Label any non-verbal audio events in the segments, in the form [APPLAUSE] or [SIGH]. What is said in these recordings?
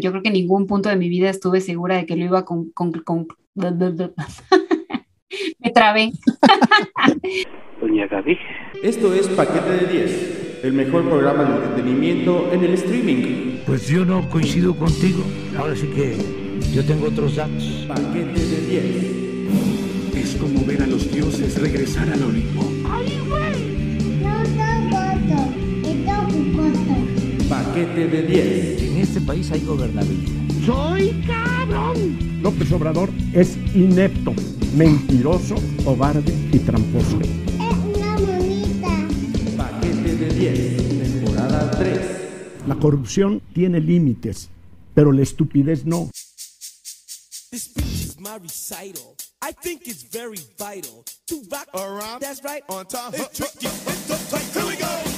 yo creo que en ningún punto de mi vida estuve segura de que lo iba con... con, con... [LAUGHS] Me trabé. Doña Gaby. Esto es Paquete de 10, el mejor programa de entretenimiento en el streaming. Pues yo no coincido contigo. Ahora sí que yo tengo otros datos. Paquete de 10. Es como ver a los dioses regresar al Olimpo. Paquete de 10. En este país hay gobernabilidad. López Obrador es inepto, mentiroso, cobarde y tramposo. Paquete de 10. Temporada 3. La corrupción tiene límites, pero la estupidez no. This speech is my recital. I think it's very vital to rock around. That's right. On time. It's tricky. It's the tight. Here we go.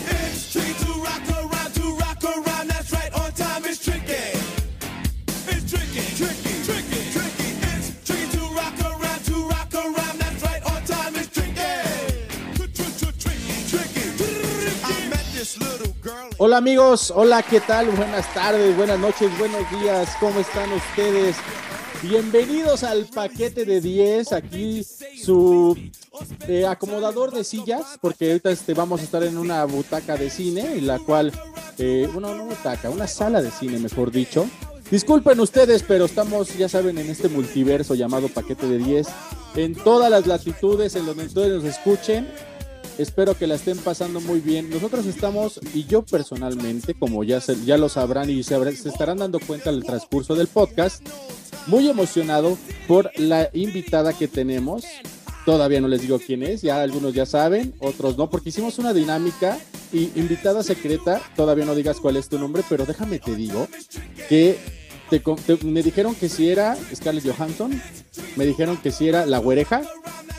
Hola amigos, hola, ¿qué tal? Buenas tardes, buenas noches, buenos días, ¿cómo están ustedes? Bienvenidos al paquete de 10, aquí su eh, acomodador de sillas, porque ahorita este, vamos a estar en una butaca de cine, en la cual, eh, bueno, no butaca, una sala de cine, mejor dicho. Disculpen ustedes, pero estamos, ya saben, en este multiverso llamado paquete de 10, en todas las latitudes, en donde ustedes nos escuchen. Espero que la estén pasando muy bien. Nosotros estamos, y yo personalmente, como ya, ya lo sabrán y se, se estarán dando cuenta al transcurso del podcast, muy emocionado por la invitada que tenemos. Todavía no les digo quién es, ya algunos ya saben, otros no, porque hicimos una dinámica y invitada secreta, todavía no digas cuál es tu nombre, pero déjame te digo que me dijeron que si era Scarlett Johansson, me dijeron que si era la güereja,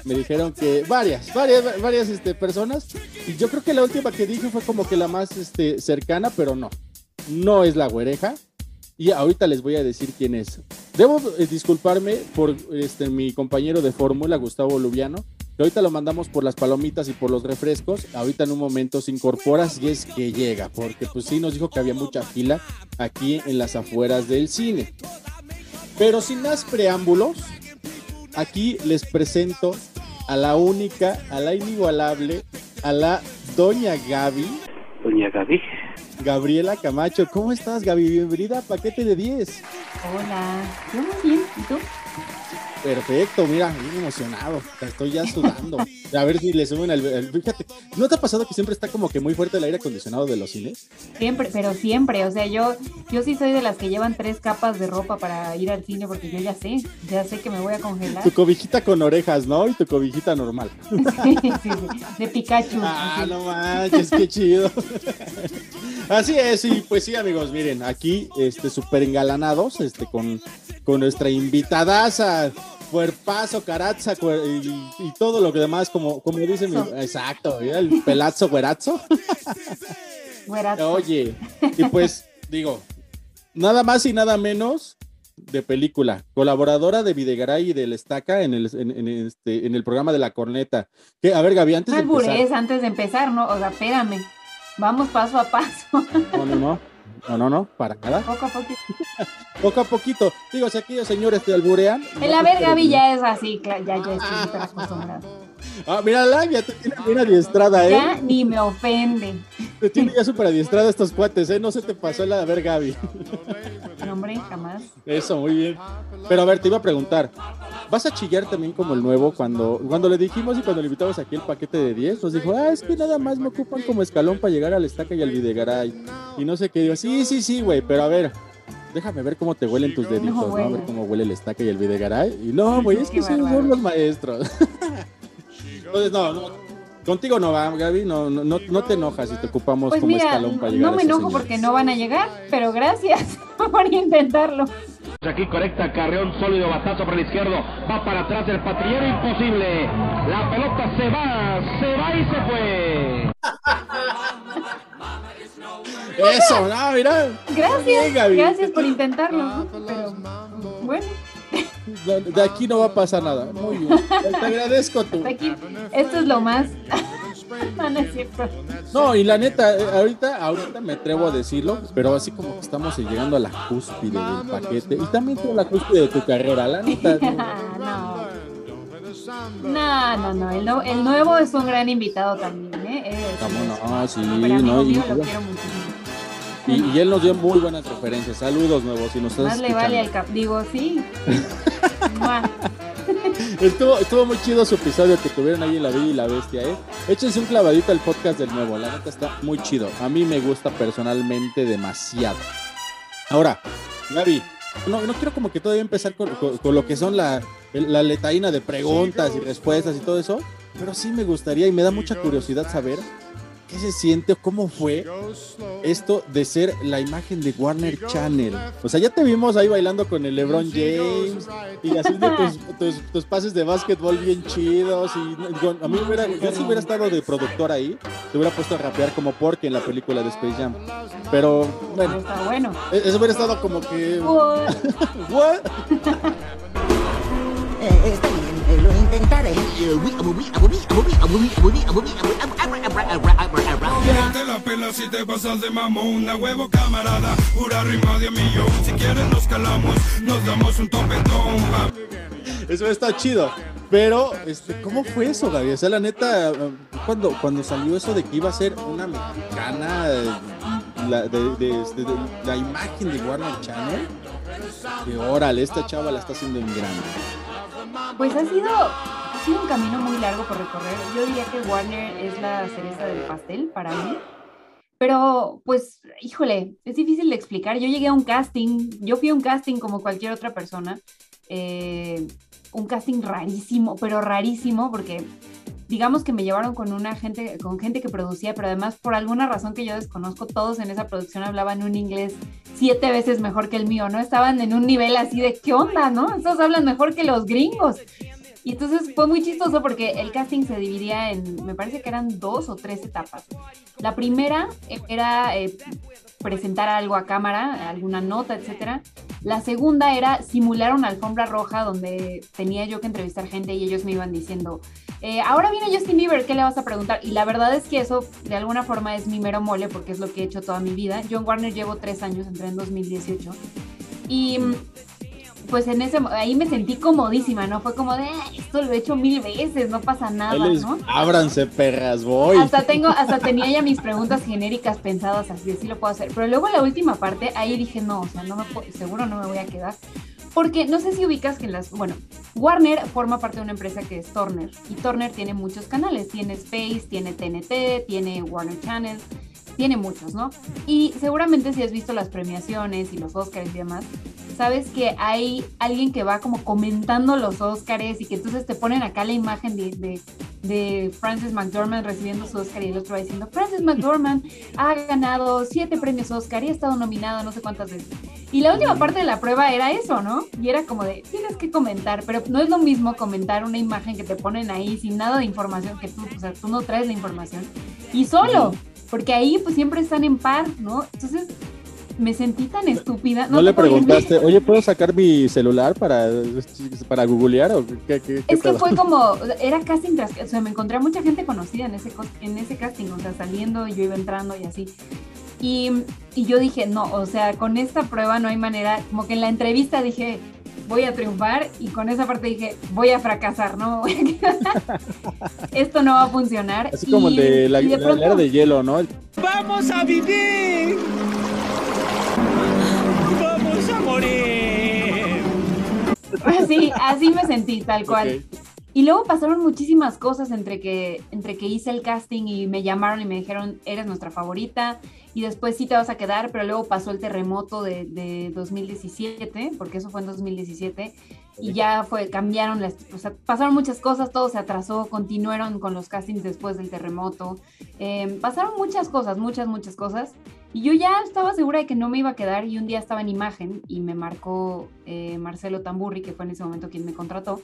me dijeron que varias, varias, varias este, personas, y yo creo que la última que dije fue como que la más este, cercana, pero no, no es la güereja, y ahorita les voy a decir quién es. Debo eh, disculparme por este, mi compañero de fórmula, Gustavo Lubiano, que ahorita lo mandamos por las palomitas y por los refrescos, ahorita en un momento se incorpora si es que llega, porque pues sí nos dijo que había mucha fila aquí en las afueras del cine. Pero sin más preámbulos, aquí les presento a la única, a la inigualable, a la doña Gaby, Doña Gaby. Gabriela Camacho. ¿Cómo estás, Gaby? Bienvenida a Paquete de 10. Hola. Yo muy bien. ¿Y tú? Perfecto, mira, bien emocionado. Estoy ya sudando. A ver si le suben al, Fíjate, ¿no te ha pasado que siempre está como que muy fuerte el aire acondicionado de los cines? Siempre, pero siempre. O sea, yo, yo sí soy de las que llevan tres capas de ropa para ir al cine porque yo ya sé, ya sé que me voy a congelar. Tu cobijita con orejas, ¿no? Y tu cobijita normal. [LAUGHS] Sí, sí, sí. De Pikachu. Ah, así. no manches, qué chido. Así es, y pues sí, amigos, miren, aquí, este, súper engalanados, este, con, con nuestra invitadaza, cuerpazo, caraza, cuer- y, y todo lo que demás, como, como dice mi, exacto, mira, el pelazo, güerazo. Oye, y pues, digo, nada más y nada menos de película, colaboradora de Videgaray y del Estaca en el, en, en este, en el programa de La Corneta. Que, a ver, Gaby, antes de empezar. Antes de empezar, ¿no? O sea, espérame. Vamos paso a paso. No, no, no. No, no, no, para nada. Poco a poco. Poco a poquito. Digo, si aquellos señores te alburean. El no, pues, Gaby pero- ya es así, ya, ya estoy súper acostumbrada. Ah, mírala, ya te tiene bien adiestrada, ¿eh? Ya ni me ofende. Te tiene ya súper adiestrada estos cuates, ¿eh? No se te pasó la de haber Gaby. No, hombre, jamás. Eso, muy bien. Pero a ver, te iba a preguntar. ¿Vas a chillar también como el nuevo cuando, cuando le dijimos y cuando le invitamos aquí el paquete de 10? Nos dijo, ah, es que nada más me ocupan como escalón para llegar al estaca y al videgaray. Y no sé qué. Digo, sí, sí, sí, güey, pero a ver, déjame ver cómo te huelen tus deditos, ¿no? A ver cómo huele el estaca y el videgaray. Y no, güey, es que son los maestros. [LAUGHS] Entonces, no, no. Contigo no va, Gaby, no, no, no, no te enojas si te ocupamos Pues como mira, escalón para llegar no me enojo señores. porque no van a llegar, pero gracias [LAUGHS] por intentarlo. Aquí conecta Carreón, sólido batazo por el izquierdo. Va para atrás el patrullero, imposible. La pelota se va, se va y se fue. Eso, no, mira. Gracias, Bien, Gaby. gracias por intentarlo. Pero bueno, No, De aquí no va a pasar nada. Muy bien. Te [LAUGHS] agradezco tú. aquí, esto es lo más. [LAUGHS] No, y la neta, eh, ahorita, ahorita me atrevo a decirlo, pero así como que estamos llegando a la cúspide del paquete. Y también tú a la cúspide de tu carrera, la neta. [LAUGHS] ¿no? no. No. El, no- el nuevo es un gran invitado también, ¿eh? Es- ¿Cómo no? Sí, no, y- mío, lo quiero muchísimo. Y, y él nos dio muy buenas referencias. Saludos nuevos, si nos estás Más le vale al cap. Digo, sí. [LAUGHS] Estuvo, estuvo muy chido su episodio que tuvieron ahí en La Bella y la Bestia, ¿eh? Échense un clavadito al podcast del nuevo, la neta está muy chido. A mí me gusta personalmente demasiado. Ahora, Gaby, no, no quiero como que todavía empezar con, con- con lo que son la, la letaína de preguntas y respuestas y todo eso, pero sí me gustaría y me da mucha curiosidad saber qué se siente o cómo fue esto de ser la imagen de Warner Channel. O sea, ya te vimos ahí bailando con el LeBron James y haciendo tus, [LAUGHS] tus, tus pases de básquetbol bien chidos. Y a mí hubiera, yo si hubiera estado de productor ahí, te hubiera puesto a rapear como Porky en la película de Space Jam. Pero bueno, Está bueno. e- eso hubiera estado como que. What? [LAUGHS] ¿What? [LAUGHS] intentaré. Te la pela si te pasas de mamón, a huevo camarada, pura rima de millón. Si quieres nos calamos, nos damos un topetón. pa. Eso está chido. Pero, este, ¿cómo fue eso, Gaby? O sea, la neta, eh, cuando, cuando salió eso de que iba a ser una mexicana, eh, la, de, de- este, de- la imagen de Warner Channel, que órale, esta chava la está haciendo en grande. Pues ha sido, ha un camino muy largo por recorrer. Yo diría que Warner es la cereza del pastel para mí. Pero, pues, híjole, es difícil de explicar. Yo llegué a un casting, yo fui a un casting como cualquier otra persona. eh, un casting rarísimo, pero rarísimo, porque digamos que me llevaron con una gente, con gente que producía, pero además por alguna razón que yo desconozco, todos en esa producción hablaban un inglés siete veces mejor que el mío, ¿no? Estaban en un nivel así de, ¿qué onda, no? Estos hablan mejor que los gringos. Y entonces fue muy chistoso porque el casting se dividía en, me parece que eran dos o tres etapas. La primera era eh, presentar algo a cámara, alguna nota, etcétera. La segunda era simular una alfombra roja donde tenía yo que entrevistar gente y ellos me iban diciendo, eh, ahora viene Justin Bieber, ¿qué le vas a preguntar? Y la verdad es que eso de alguna forma es mi mero mole porque es lo que he hecho toda mi vida. Yo en Warner llevo tres años, entré en 2018. Y mm, pues en ese, ahí me sentí comodísima, ¿no? Fue como de, "Ah, esto lo he hecho mil veces, no pasa nada, ¿no? ábranse, perras, voy. Hasta tengo, hasta tenía ya mis preguntas genéricas pensadas así, así lo puedo hacer. Pero luego la última parte, ahí dije, no, o sea, no me puedo- seguro no me voy a quedar. Porque no sé si ubicas que en las, bueno, Warner forma parte de una empresa que es Turner. Y Turner tiene muchos canales. Tiene Space, tiene TNT, tiene Warner Channel, tiene muchos, ¿no? Y seguramente si has visto las premiaciones y los Oscars y demás, sabes que hay alguien que va como comentando los Oscars y que entonces te ponen acá la imagen de, de, de Frances McDormand recibiendo su Oscar y el otro va diciendo, Frances McDormand ha ganado siete premios Oscar y ha estado nominada no sé cuántas veces. Y la última parte de la prueba era eso, ¿no? Y era como de, tienes que comentar, pero no es lo mismo comentar una imagen que te ponen ahí sin nada de información, que tú, o sea, tú no traes la información, y solo, porque ahí pues siempre están en par, ¿no? Entonces me sentí tan estúpida. ¿No, le preguntaste, oye, ¿puedo sacar mi celular para, para googlear o qué, qué- qué Es que fue como, era casting tras, o sea, me encontré a mucha gente conocida en ese, en ese casting, o sea, saliendo, yo iba entrando y así. Y, y yo dije, no, o sea, con esta prueba no hay manera, como que en la entrevista dije, voy a triunfar, y con esa parte dije, voy a fracasar, no, voy a quedar- esto no va a funcionar. Así como el de la, de la era pronto- de hielo, ¿no? ¡Vamos a vivir! ¡Vamos a morir! Así, así me sentí, tal cual. Y luego pasaron muchísimas cosas entre que, entre que hice el casting y me llamaron y me dijeron, eres nuestra favorita, y después sí te vas a quedar, pero luego pasó el terremoto de, de 2017, porque eso fue en 2017, y ya fue, cambiaron las, o sea, pasaron muchas cosas, todo se atrasó, continuaron con los castings después del terremoto, eh, pasaron muchas cosas, muchas, muchas cosas, y yo ya estaba segura de que no me iba a quedar, y un día estaba en imagen, y me marcó eh, Marcelo Tamburri, que fue en ese momento quien me contrató,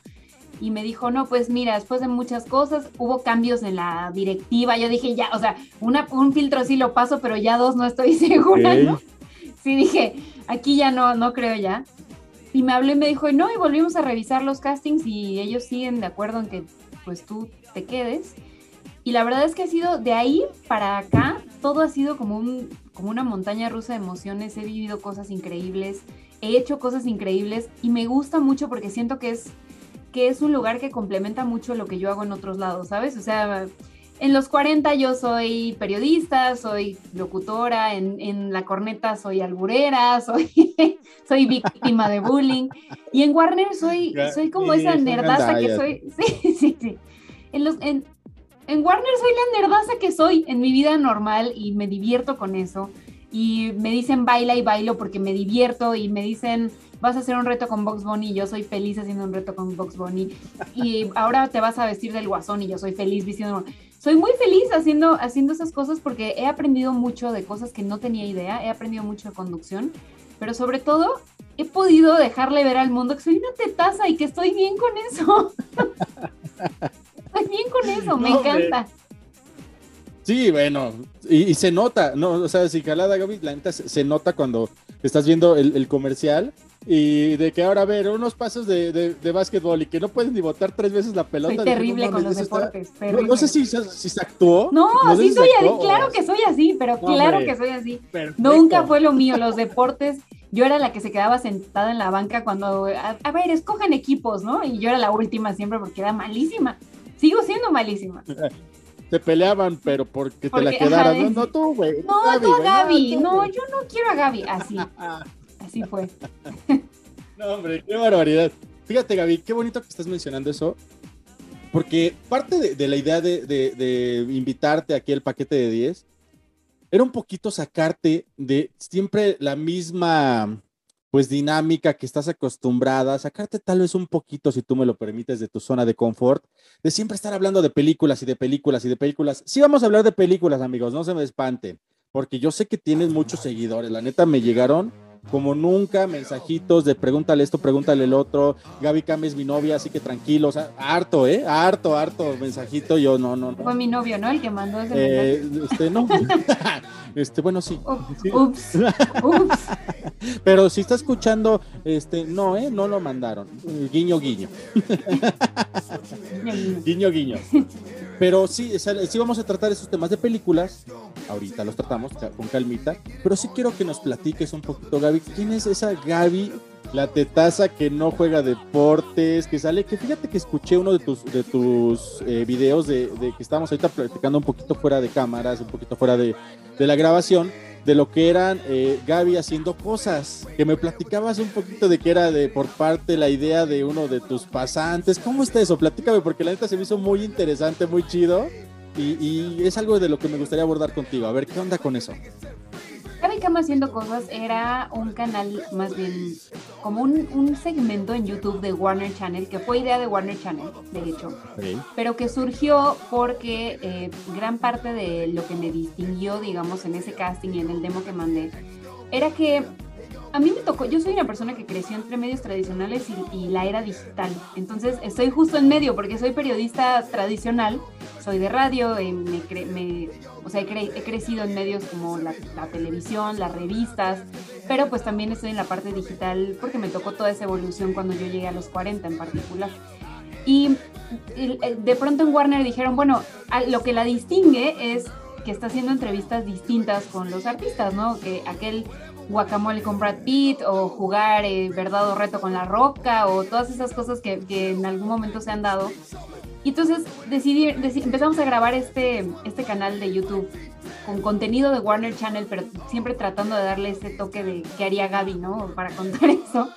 y me dijo, no, pues mira, después de muchas cosas, hubo cambios en la directiva. Yo dije, ya, o sea, una, un filtro sí lo paso, pero ya dos no estoy [LAUGHS] segura. ¿no? Sí dije, aquí ya no, no creo ya. Y me habló y me dijo, no, y volvimos a revisar los castings y ellos siguen de acuerdo en que pues tú te quedes. Y la verdad es que ha sido de ahí para acá, todo ha sido como, un, como una montaña rusa de emociones. He vivido cosas increíbles, he hecho cosas increíbles y me gusta mucho porque siento que es, que es un lugar que complementa mucho lo que yo hago en otros lados, ¿sabes? O sea, en los 40 yo soy periodista, soy locutora, en, en la corneta soy alburera, [LAUGHS] soy, soy víctima de bullying. Y en Warner soy, soy como esa nerdaza que soy. [LAUGHS] Sí, sí, sí. En, los, en, en Warner soy la nerdaza que soy en mi vida normal y me divierto con eso. Y me dicen baila y bailo porque me divierto y me dicen vas a hacer un reto con Box Bunny y yo soy feliz haciendo un reto con Box Bunny. Y ahora te vas a vestir del guasón y yo soy feliz vistiendo. Soy muy feliz haciendo, haciendo esas cosas porque he aprendido mucho de cosas que no tenía idea, he aprendido mucho de conducción, pero sobre todo he podido dejarle ver al mundo que soy una tetaza y que estoy bien con eso. [LAUGHS] estoy bien con eso, me No, hombre. encanta. Sí, bueno, y, y se nota, ¿no? O sea, si calada, Gaby, la neta se, se nota cuando estás viendo el, el comercial y de que ahora, a ver, unos pasos de, de, de básquetbol y que no pueden ni botar tres veces la pelota. Soy terrible no con los deportes. No, terrible. no sé si, se- si se actuó. No, sí si soy así, claro que soy así, pero No, claro hombre. que soy así. Perfecto. Nunca fue lo mío, los deportes. Yo era la que se quedaba sentada en la banca cuando, a, a ver, escojan equipos, ¿no? Y yo era la última siempre porque era malísima. Sigo siendo malísima. [LAUGHS] Te peleaban, pero porque te la ajá, No, no tú, güey. No, Gaby, no, güey, Gaby. tú, No, yo no quiero a Gaby. Así, [LAUGHS] así fue. [LAUGHS] No, hombre, qué barbaridad. Fíjate, Gaby, qué bonito que estás mencionando eso. Porque parte de, de la idea de, de- de invitarte aquí al paquete de 10 era un poquito sacarte de siempre la misma pues dinámica que estás acostumbrada, sacarte tal vez un poquito, si tú me lo permites, de tu zona de confort, de siempre estar hablando de películas y de películas y de películas. Sí vamos a hablar de películas, amigos, no se me espanten, porque yo sé que tienes muchos seguidores, la neta me llegaron como nunca mensajitos de pregúntale esto, pregúntale el otro, Gaby Cam es mi novia, así que tranquilo, o sea, harto, ¿eh? Harto, harto mensajito, yo no, no, no. Fue mi novio, ¿no? El que mandó ese Eh, mensaje. este, no. [LAUGHS] este, bueno, sí. Sí. Ups, ups. [LAUGHS] Pero si está escuchando, este, no, ¿eh? No lo mandaron. Guiño, guiño. guiño, guiño. Pero sí, o sea, sí vamos a tratar esos temas de películas. Ahorita los tratamos con calmita. Pero sí quiero que nos platiques un poquito, Gaby. ¿Quién es esa Gaby, la tetaza que no juega deportes, que sale? Que fíjate que escuché uno de tus, de tus eh, videos de, de que estábamos ahorita platicando un poquito fuera de cámaras, un poquito fuera de, de la grabación de lo que eran eh, Gaby haciendo cosas, que me platicabas un poquito de que era de por parte la idea de uno de tus pasantes. ¿Cómo está eso? Platícame, porque la neta se me hizo muy interesante, muy chido, y, y es algo de lo que me gustaría abordar contigo. A ver, ¿qué onda con eso? Gaby Cama haciendo cosas era un canal más bien como un, un segmento en YouTube de Warner Channel, que fue idea de Warner Channel, de hecho, pero que surgió porque eh, gran parte de lo que me distinguió, digamos, en ese casting y en el demo que mandé, era que a mí me tocó, yo soy una persona que creció entre medios tradicionales y, la era digital, entonces estoy justo en medio porque soy periodista tradicional, soy de radio, eh, me cre- o sea, he, cre- he crecido en medios como la, televisión, las revistas, pero pues también estoy en la parte digital porque me tocó toda esa evolución cuando yo llegué a los 40 en particular. Y el- de pronto en Warner dijeron, bueno, lo que la distingue es que está haciendo entrevistas distintas con los artistas, ¿no? Que aquel guacamole con Brad Pitt o jugar eh, verdad o reto con la roca o todas esas cosas que, que en algún momento se han dado. Y entonces decidí, deci- empezamos a grabar este, este canal de YouTube con contenido de Warner Channel, pero siempre tratando de darle ese toque de qué haría Gaby, ¿no? Para contar [LAUGHS] eso.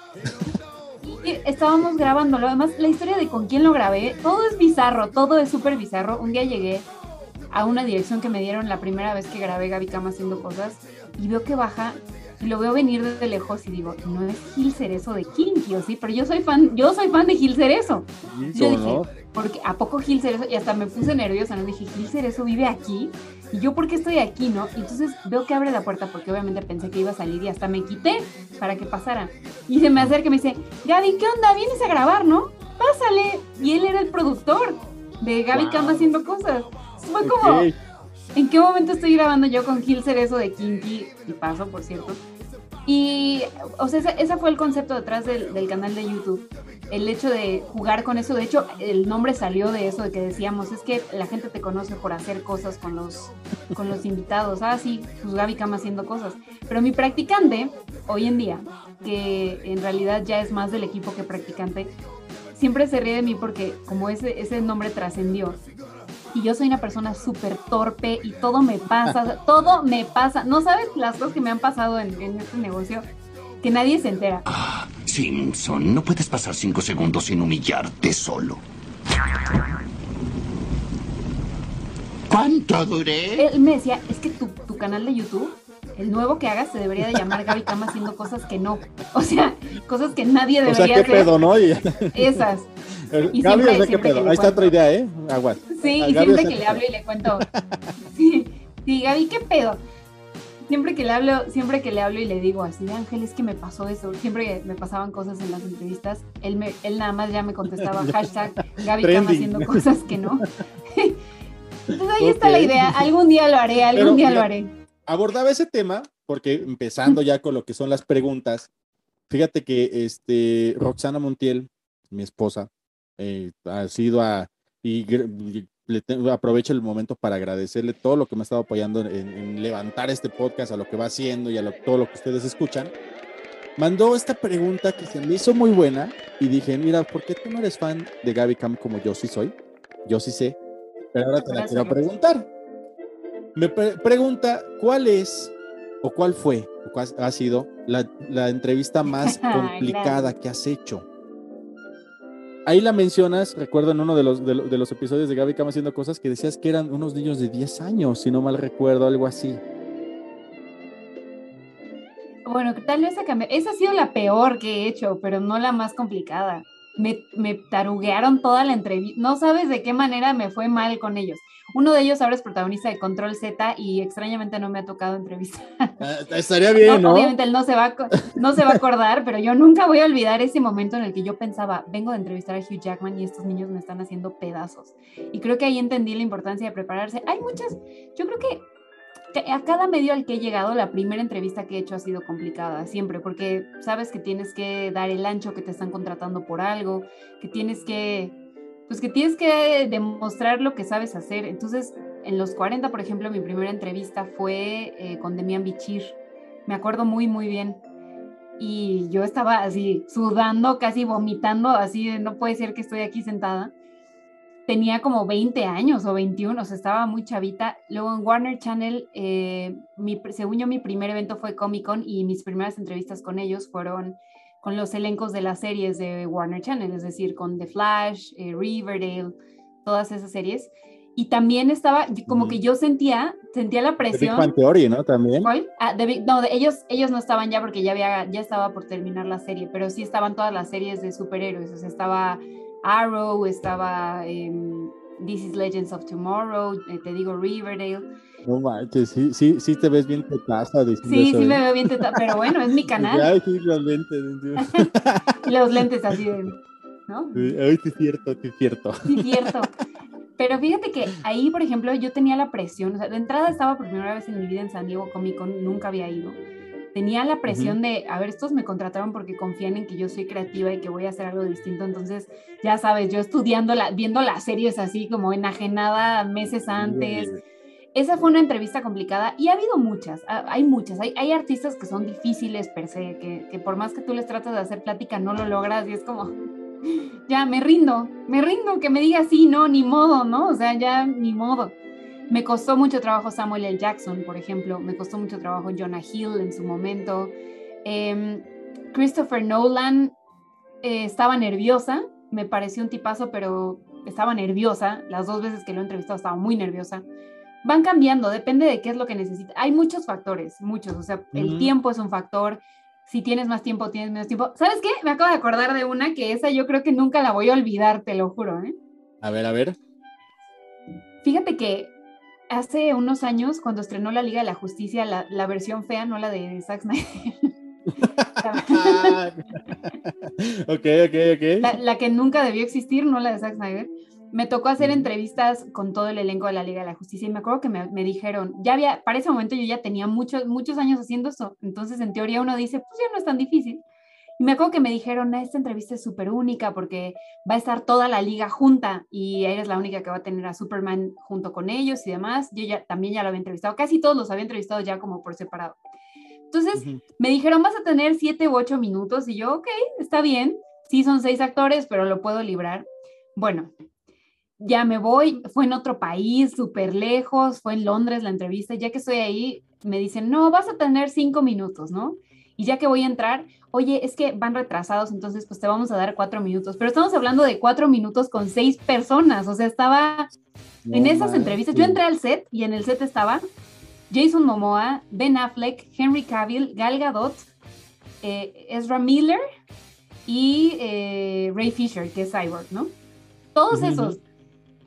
Estábamos grabándolo. Además, la historia de con quién lo grabé, todo es bizarro, todo es súper bizarro. Un día llegué a una dirección que me dieron la primera vez que grabé Gaby Cama haciendo cosas y veo que baja y lo veo venir desde lejos y digo, no es Gil Cerezo de Kinky, ¿o sí? Pero yo soy fan, yo soy fan de Gil Cerezo. Yo dije, ¿no? porque ¿a poco Gil Cerezo? Y hasta me puse nerviosa, ¿no? Dije, Gil Cerezo vive aquí. Y yo, ¿por qué estoy aquí, no? Y entonces veo que abre la puerta porque obviamente pensé que iba a salir y hasta me quité para que pasara. Y se me acerca y me dice, Gaby, ¿qué onda? ¿Vienes a grabar, no? Pásale. Y él era el productor de Gaby Wow. Cama haciendo cosas. Fue como. ¿en qué momento estoy grabando yo con Gil Cerezo de Kinky? Y paso, por cierto. Y, o sea, ese, fue el concepto detrás del, del canal de YouTube. el hecho de jugar con eso, de hecho, el nombre salió de eso, de que decíamos, es que la gente te conoce por hacer cosas con los, con los invitados. Ah, sí, pues Gaby Cama haciendo cosas. Pero mi practicante, hoy en día, que en realidad ya es más del equipo que practicante, siempre se ríe de mí porque como ese, ese nombre trascendió. Y yo soy una persona súper torpe y todo me pasa, todo me pasa. No sabes las cosas que me han pasado en, en este negocio que nadie se entera. Simpson, no puedes pasar cinco segundos sin humillarte solo. ¿Cuánto duré? Él me decía, es que tu, tu canal de YouTube, el nuevo que hagas, se debería de llamar Gaby Cama haciendo cosas que no. [LAUGHS] O sea, cosas que nadie O debería sea, qué hacer. pedo, ¿no? Y- Esas. Gaby, Y siempre- qué pedo. Ahí está otra idea, ¿eh? Aguas. Sí, A y Gaby, siempre que le hablo y le cuento. [LAUGHS] Sí, sí, Gaby, ¿qué pedo? Siempre que le hablo, siempre que le hablo y le digo así de Ángel, es que me pasó eso. Siempre que me pasaban cosas en las entrevistas, él, me, él nada más ya me contestaba [LAUGHS] hashtag Gaby Cama haciendo cosas que no. [LAUGHS] Entonces ahí está la idea. Algún día lo haré, algún Pero, día mira, lo haré. abordaba ese tema porque empezando ya con lo que son las preguntas, fíjate que este Roxana Montiel, mi esposa, eh, ha sido a y, y le te- aprovecho el momento para agradecerle todo lo que me ha estado apoyando en, en levantar este podcast, a lo que va haciendo y a lo- todo lo que ustedes escuchan. Mandó esta pregunta que se me hizo muy buena y dije, mira, ¿por qué tú no eres fan de Gaby Cam como yo sí soy? Yo sí sé, pero ahora te la quiero preguntar. Me pre- pregunta cuál es o cuál fue o cuál ha sido la, la entrevista más [LAUGHS] complicada que has hecho. Ahí la mencionas, recuerdo en uno de los, de, lo- de los episodios de Gaby Cama haciendo cosas que decías que eran unos niños de 10 años, si no mal recuerdo, algo así. Bueno, tal vez ha cambiado. Esa ha sido la peor que he hecho, pero no la más complicada. Me, me taruguearon toda la entrevista. No sabes de qué manera me fue mal con ellos. Uno de ellos ahora es protagonista de Control Z y extrañamente no me ha tocado entrevistar. Ah, estaría bien, ¿no? Obviamente él no se, va no se va a acordar, pero yo nunca voy a olvidar ese momento en el que yo pensaba, vengo de entrevistar a Hugh Jackman y estos niños me están haciendo pedazos. Y creo que ahí entendí la importancia de prepararse. Hay muchas, yo creo que a cada medio al que he llegado, la primera entrevista que he hecho ha sido complicada, siempre, porque sabes que tienes que dar el ancho, que te están contratando por algo, que tienes que, pues que tienes que demostrar lo que sabes hacer. Entonces, en los 40, por ejemplo, mi primera entrevista fue eh, con Demian Bichir. Me acuerdo muy, muy bien. Y yo estaba así, sudando, casi vomitando, así no puede ser que estoy aquí sentada tenía como 20 años o 21, o sea, estaba muy chavita. Luego en Warner Channel, eh, según yo, mi primer evento fue Comic Con y mis primeras entrevistas con ellos fueron con los elencos de las series de Warner Channel, es decir, con The Flash, eh, Riverdale, todas esas series. Y también estaba, como que yo sentía, sentía la The Big presión. Bang Theory, ¿no? También. Ah, Big- no, de- ellos, ellos no estaban ya porque ya, había, ya estaba por terminar la serie, pero sí estaban todas las series de superhéroes. O sea, estaba Arrow, estaba em, This is Legends of Tomorrow, eh, te digo Riverdale. No manches, sí, sí, sí te ves bien tetaza Sí, sí ¿eh? me veo bien, teta- pero bueno, es mi canal. Ay, sí, los lentes. [LAUGHS] Los lentes así de, ¿no? Sí, sí es cierto, sí es cierto. Sí, cierto. Pero fíjate que ahí, por ejemplo, yo tenía la presión, o sea, de entrada estaba por primera vez en mi vida en San Diego Comic Con, nunca había ido. Tenía la presión de, a ver, estos me contrataron porque confían en que yo soy creativa y que voy a hacer algo distinto. Entonces, ya sabes, yo estudiando, la, viendo las series así como enajenada meses antes. Esa fue una entrevista complicada y ha habido muchas, ha- hay muchas. Hay, hay artistas que son difíciles per se, que, que por más que tú les tratas de hacer plática no lo logras y es como, [LAUGHS] ya me rindo, me rindo, que me diga sí, no, ni modo, ¿no? O sea, ya ni modo. Me costó mucho trabajo Samuel L. Jackson, por ejemplo, me costó mucho trabajo Jonah Hill en su momento. Em, Christopher Nolan eh, estaba nerviosa, me pareció un tipazo, pero estaba nerviosa. Las dos veces que lo he entrevistado estaba muy nerviosa. Van cambiando, depende de qué es lo que necesita. Hay muchos factores, muchos. O sea, el tiempo es un factor. Si tienes más tiempo, tienes menos tiempo. ¿Sabes qué? Me acabo de acordar de una que esa yo creo que nunca la voy a olvidar, te lo juro. ¿eh? A ver, a ver. Fíjate que hace unos años, cuando estrenó la Liga de la Justicia, la, la versión fea, no la de Zack Snyder, [LAUGHS] ok, ok, ok. la, la que nunca debió existir, no la de Zack Snyder, me tocó hacer entrevistas con todo el elenco de la Liga de la Justicia y me acuerdo que me, me dijeron, ya había, para ese momento yo ya tenía muchos, muchos años haciendo eso, entonces en teoría uno dice, pues ya no es tan difícil. Y me acuerdo que me dijeron, esta entrevista es súper única porque va a estar toda la liga junta y eres la única que va a tener a Superman junto con ellos y demás. Yo ya también ya lo había entrevistado, casi todos los había entrevistado ya como por separado. Entonces me dijeron, vas a tener siete u ocho minutos y yo, ok, está bien. Sí, son seis actores, pero lo puedo librar. Bueno, ya me voy, fue en otro país, súper lejos, fue en Londres la entrevista, ya que estoy ahí, me dicen, no, vas a tener cinco minutos, ¿no? Y ya que voy a entrar, oye, es que van retrasados, entonces pues te vamos a dar cuatro minutos, pero estamos hablando de cuatro minutos con seis personas, o sea, estaba en esas entrevistas, yo entré al set y en el set estaba Jason Momoa, Ben Affleck, Henry Cavill, Gal Gadot, eh, Ezra Miller y eh, Ray Fisher, que es Cyborg, ¿no? Todos esos.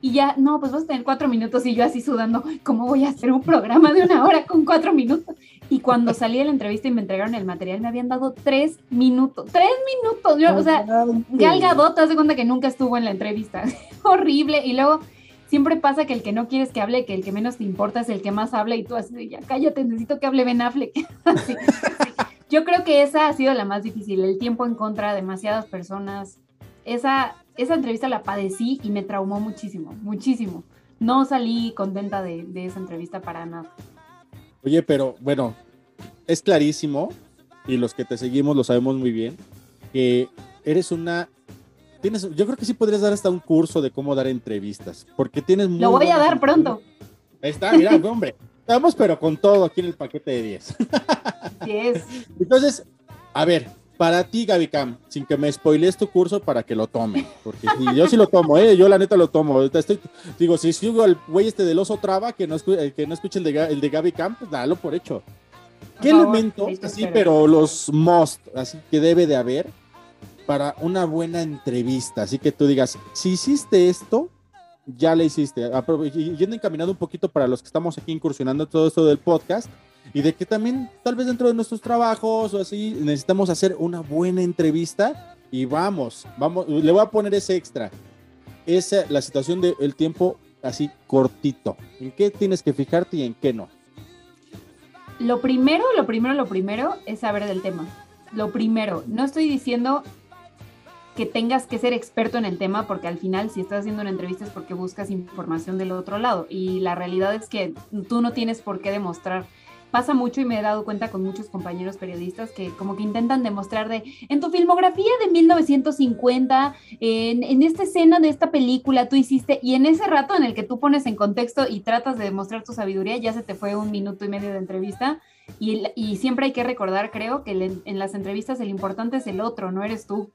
Y ya, no, pues vas a tener cuatro minutos y yo así sudando, ¿cómo voy a hacer un programa de una hora con cuatro minutos? Y cuando salí de la entrevista y me entregaron el material, me habían dado tres minutos, tres minutos. Yo, o sea, Gal Gadot, te das cuenta que nunca estuvo en la entrevista. [LAUGHS] Horrible. Y luego siempre pasa que el que no quieres que hable, que el que menos te importa es el que más habla y tú así, ya cállate, necesito que hable Ben Affleck. [LAUGHS] Yo creo que esa ha sido la más difícil, el tiempo en contra de demasiadas personas. Esa, esa entrevista la padecí y me traumó muchísimo, muchísimo. No salí contenta de, de esa entrevista para nada. Oye, pero bueno, es clarísimo, y los que te seguimos lo sabemos muy bien, que eres una... Tienes, yo creo que sí podrías dar hasta un curso de cómo dar entrevistas, porque tienes... Muy lo voy a dar pronto. Ahí está, mira, hombre. Estamos pero con todo aquí en el paquete de 10. es. Entonces, a ver, para ti, Gaby Cam, sin que me spoilees tu curso para que lo tome, porque sí, yo sí lo tomo, ¿eh? yo la neta lo tomo. Estoy, digo, si sigo al güey este del oso traba, que no, escu- que no escuche el de, el de Gaby Cam, pues dalo por hecho. ¿Qué favor, elementos, así, pero los must, así que debe de haber para una buena entrevista? Así que tú digas, si hiciste esto, ya le hiciste. Yendo encaminado un poquito para los que estamos aquí incursionando todo esto del podcast y de que también tal vez dentro de nuestros trabajos o así necesitamos hacer una buena entrevista y vamos, vamos, le voy a poner ese extra. Esa la situación del tiempo así cortito. ¿En qué tienes que fijarte y en qué no? Lo primero, lo primero, lo primero es saber del tema. Lo primero, no estoy diciendo que tengas que ser experto en el tema, porque al final si estás haciendo una entrevista es porque buscas información del otro lado. Y la realidad es que tú no tienes por qué demostrar. Pasa mucho y me he dado cuenta con muchos compañeros periodistas que como que intentan demostrar de, en tu filmografía de 1950, en, en esta escena de esta película tú hiciste, y en ese rato en el que tú pones en contexto y tratas de demostrar tu sabiduría, ya se te fue un minuto y medio de entrevista. Y, y siempre hay que recordar, creo, que en las entrevistas el importante es el otro, no eres tú.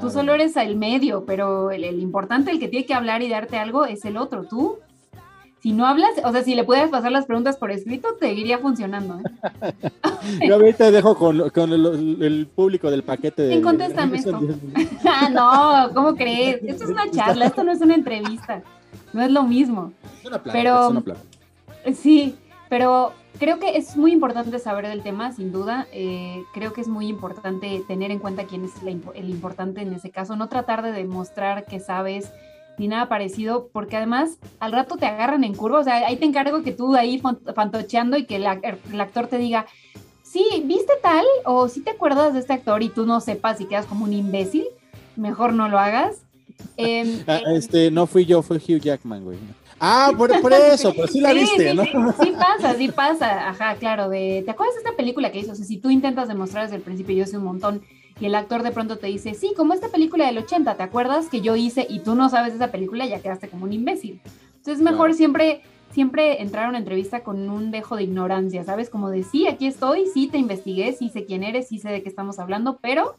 Tú solo eres el medio, pero el, el importante, el que tiene que hablar y darte algo, es el otro. Tú, si no hablas, o sea, si le puedes pasar las preguntas por escrito, te seguiría funcionando. ¿eh? [LAUGHS] Yo ahorita dejo con, con el, el público del paquete de... ¿Quién contéstame [LAUGHS] esto? [LAUGHS] Ah, no, ¿cómo crees? Esto es una charla, esto no es una entrevista. No es lo mismo. Es una plática, Pero- es una. Sí, pero creo que es muy importante saber del tema, sin duda. Eh, creo que es muy importante tener en cuenta quién es la el importante en ese caso. No tratar de demostrar que sabes ni nada parecido, porque además al rato te agarran en curva. O sea, ahí te encargo que tú ahí fan- fantocheando y que el, ac- el actor te diga, sí, ¿viste tal? O si te acuerdas de este actor y tú no sepas y quedas como un imbécil. Mejor no lo hagas. [LAUGHS] Em, Ah, este, no fui yo, fue Hugh Jackman, güey. Ah, por, por [LAUGHS] eso, pero sí la viste, sí, ¿no? Sí, sí pasa, sí pasa. Ajá, claro. De, ¿Te acuerdas de esta película que hizo? O sea, si tú intentas demostrar desde el principio, yo sé un montón, y el actor de pronto te dice, sí, como esta película del 80, ¿te acuerdas que yo hice y tú no sabes esa película? Ya quedaste como un imbécil. Entonces es mejor siempre, siempre entrar a una entrevista con un dejo de ignorancia, ¿sabes? Como de, sí, aquí estoy, sí te investigué, sí sé quién eres, sí sé de qué estamos hablando, pero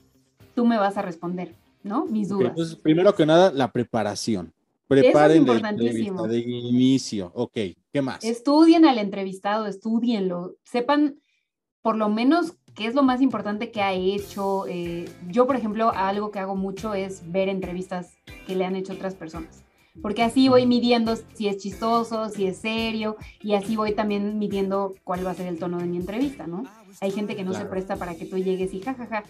tú me vas a responder, ¿no? Mis dudas. Entonces, primero que nada, la preparación. Preparen la importantísimo. entrevista de inicio. Ok, ¿qué más? Estudien al entrevistado, estudienlo, sepan por lo menos qué es lo más importante que ha hecho. eh, yo, por ejemplo, algo que hago mucho es ver entrevistas que le han hecho otras personas, porque así voy midiendo si es chistoso, si es serio, y así voy también midiendo cuál va a ser el tono de mi entrevista, ¿no? Hay gente que no se presta para que tú llegues y jajaja.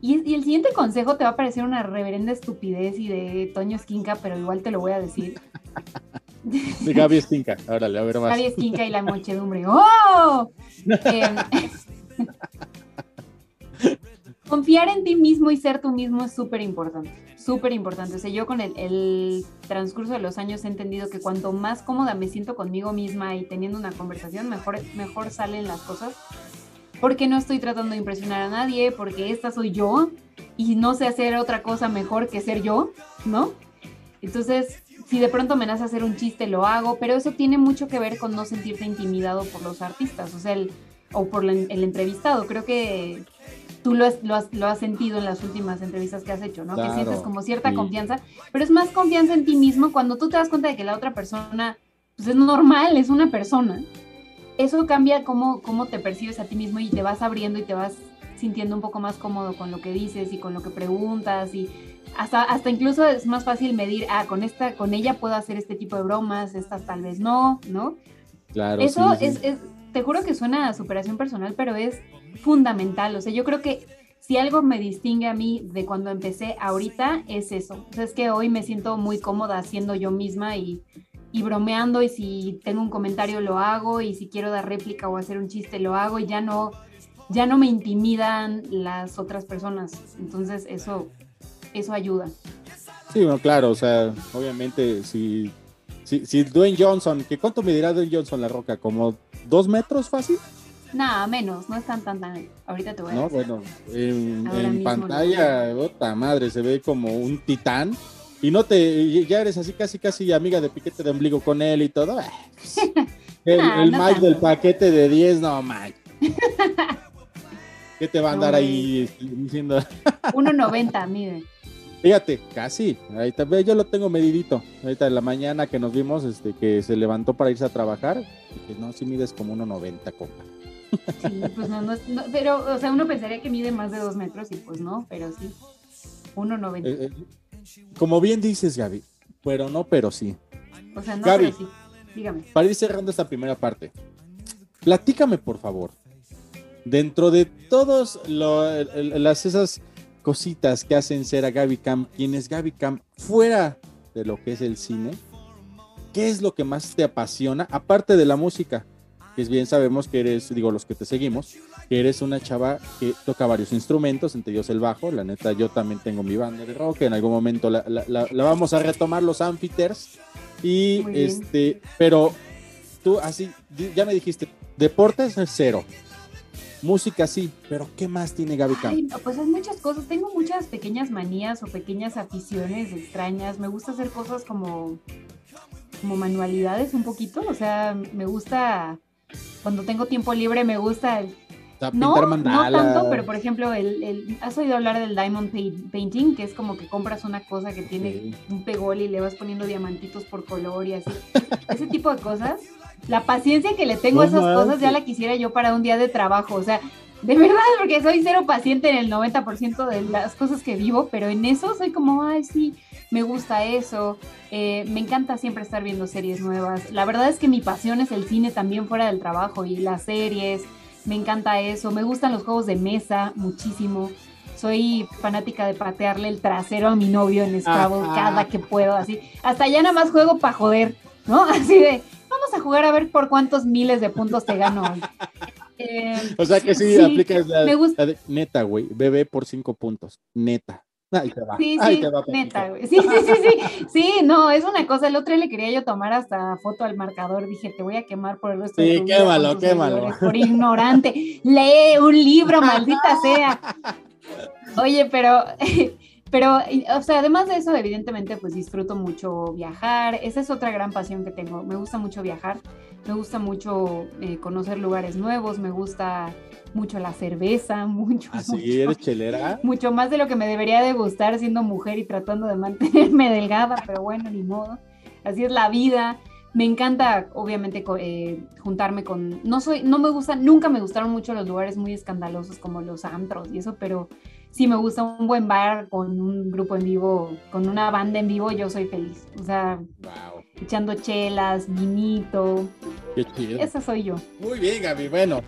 Y, y el siguiente consejo te va a parecer una reverenda estupidez y de Toño Esquinca, pero igual te lo voy a decir. De Gaby Stinka. Órale, a ver más. Javi Esquinca y la muchedumbre. ¡Oh! [LAUGHS] Em, [LAUGHS] confiar en ti mismo y ser tú mismo es súper importante, súper importante. O sea, yo con el, transcurso de los años he entendido que cuanto más cómoda me siento conmigo misma y teniendo una conversación, mejor, mejor salen las cosas. Porque no estoy tratando de impresionar a nadie, porque esta soy yo y no sé hacer otra cosa mejor que ser yo, ¿no? Entonces, si de pronto me nace hacer un chiste, lo hago, pero eso tiene mucho que ver con no sentirte intimidado por los artistas, o sea, o por el entrevistado. Creo que tú lo has, lo, has, lo has, sentido en las últimas entrevistas que has hecho, ¿no? Claro, que sientes como cierta sí. confianza, pero es más confianza en ti mismo cuando tú te das cuenta de que la otra persona, pues es normal, es una persona. Eso cambia cómo, cómo te percibes a ti mismo y te vas abriendo y te vas sintiendo un poco más cómodo con lo que dices y con lo que preguntas y hasta, hasta incluso es más fácil medir, ah, con esta, con ella puedo hacer este tipo de bromas, estas tal vez no, ¿no? Claro. Eso sí, sí. Es, es, te juro que suena a superación personal, pero es fundamental. O sea, yo creo que si algo me distingue a mí de cuando empecé ahorita es eso. O sea, es que hoy me siento muy cómoda siendo yo misma y, bromeando y si tengo un comentario lo hago y si quiero dar réplica o hacer un chiste lo hago y ya no, ya no me intimidan las otras personas. Entonces eso, eso ayuda. Sí, bueno, claro, o sea, obviamente si, si, Dwayne Johnson, ¿que ¿cuánto medirá Dwayne Johnson la roca? ¿Como dos metros fácil? Nada, menos, no es tan tan tan. Ahorita te voy a No, bueno, en, pantalla, puta madre, se ve como un titán. Y no te, ya eres así casi casi amiga de piquete de ombligo con él y todo. Ah, pues, [LAUGHS] El, Ah, el no Mike tanto. del paquete de 10, no, Mike. [LAUGHS] ¿Qué te va a andar No, ahí diciendo? 1.90, mide. Fíjate, casi. Ve, yo lo tengo medidito. Ahorita en la mañana que nos vimos, este, que se levantó para irse a trabajar, dije, no, si mides como 1.90, compa. Sí, pues no, no, no, pero, o sea, uno pensaría que mide más de dos metros y pues no, pero sí. 1.90. Eh, eh, como bien dices, Gaby, pero no, pero sí. o sea, no, Gaby. pero sí. Dígame. Para ir cerrando esta primera parte, platícame, por favor, dentro de todas las esas cositas que hacen ser a Gaby Camp, quién es Gaby Camp fuera de lo que es el cine, ¿qué es lo que más te apasiona, aparte de la música? Que es bien sabemos que eres, digo, los que te seguimos, que eres una chava que toca varios instrumentos, entre ellos el bajo. La neta, yo también tengo mi banda de rock, en algún momento la, la- la- la vamos a retomar los amfiters. Y este, pero tú así, ya me dijiste, deportes es cero. Música sí, pero ¿qué más tiene Gaby? Ay, no, pues hay muchas cosas. Tengo muchas pequeñas manías o pequeñas aficiones extrañas. Me gusta hacer cosas como, como manualidades un poquito. O sea, me gusta, cuando tengo tiempo libre, me gusta el, No, no tanto, pero por ejemplo, el, el- ¿has oído hablar del diamond paint- painting? Que es como que compras una cosa que tiene Sí. un pegol y le vas poniendo diamantitos por color y así. [LAUGHS] Ese tipo de cosas. La paciencia que le tengo a No esas cosas ya la quisiera yo para un día de trabajo. O sea, de [LAUGHS] verdad, porque soy cero paciente en el 90% de las cosas que vivo, pero en eso soy como, ay, sí, me gusta eso. Eh, me encanta siempre estar viendo series nuevas. La verdad es que mi pasión es el cine también fuera del trabajo y las series. Me encanta eso. Me gustan los juegos de mesa muchísimo. Soy fanática de patearle el trasero a mi novio en Scrabble Ajá. cada que puedo, así. Hasta ya nada más juego para joder, ¿no? [LAUGHS] Así de, vamos a jugar a ver por cuántos miles de puntos te gano hoy. [LAUGHS] Eh, O sea que sí, sí, aplicas la, me gusta. la de- neta, güey, bebé por cinco puntos, neta. Ahí te va. Sí, ahí sí, te va, papito. neta, güey. Sí, sí, sí, sí. Sí, no, es una cosa. El otro día le quería yo tomar hasta foto al marcador. Dije, te voy a quemar por el resto de Sí, tu vida quémalo, quémalo. Por ignorante. Lee un libro, maldita sea. [LAUGHS] Oye, pero, [LAUGHS] pero, o sea, además de eso, evidentemente, pues disfruto mucho viajar. Esa es otra gran pasión que tengo. Me gusta mucho viajar. Me gusta mucho eh, conocer lugares nuevos. Me gusta mucho la cerveza, mucho. [LAUGHS] Así mucho Ah, eres chelera. mucho más de lo que me debería de gustar siendo mujer y tratando de mantenerme [LAUGHS] delgada, pero bueno, ni modo. Así es la vida. Me encanta, obviamente, eh, juntarme con. No soy, no me gusta, nunca me gustaron mucho los lugares muy escandalosos como los antros y eso, pero sí me gusta un buen bar con un grupo en vivo, con una banda en vivo, yo soy feliz. O sea, Wow, echando chelas, vinito. qué chido. Esa soy yo. Muy bien, Gaby. Bueno,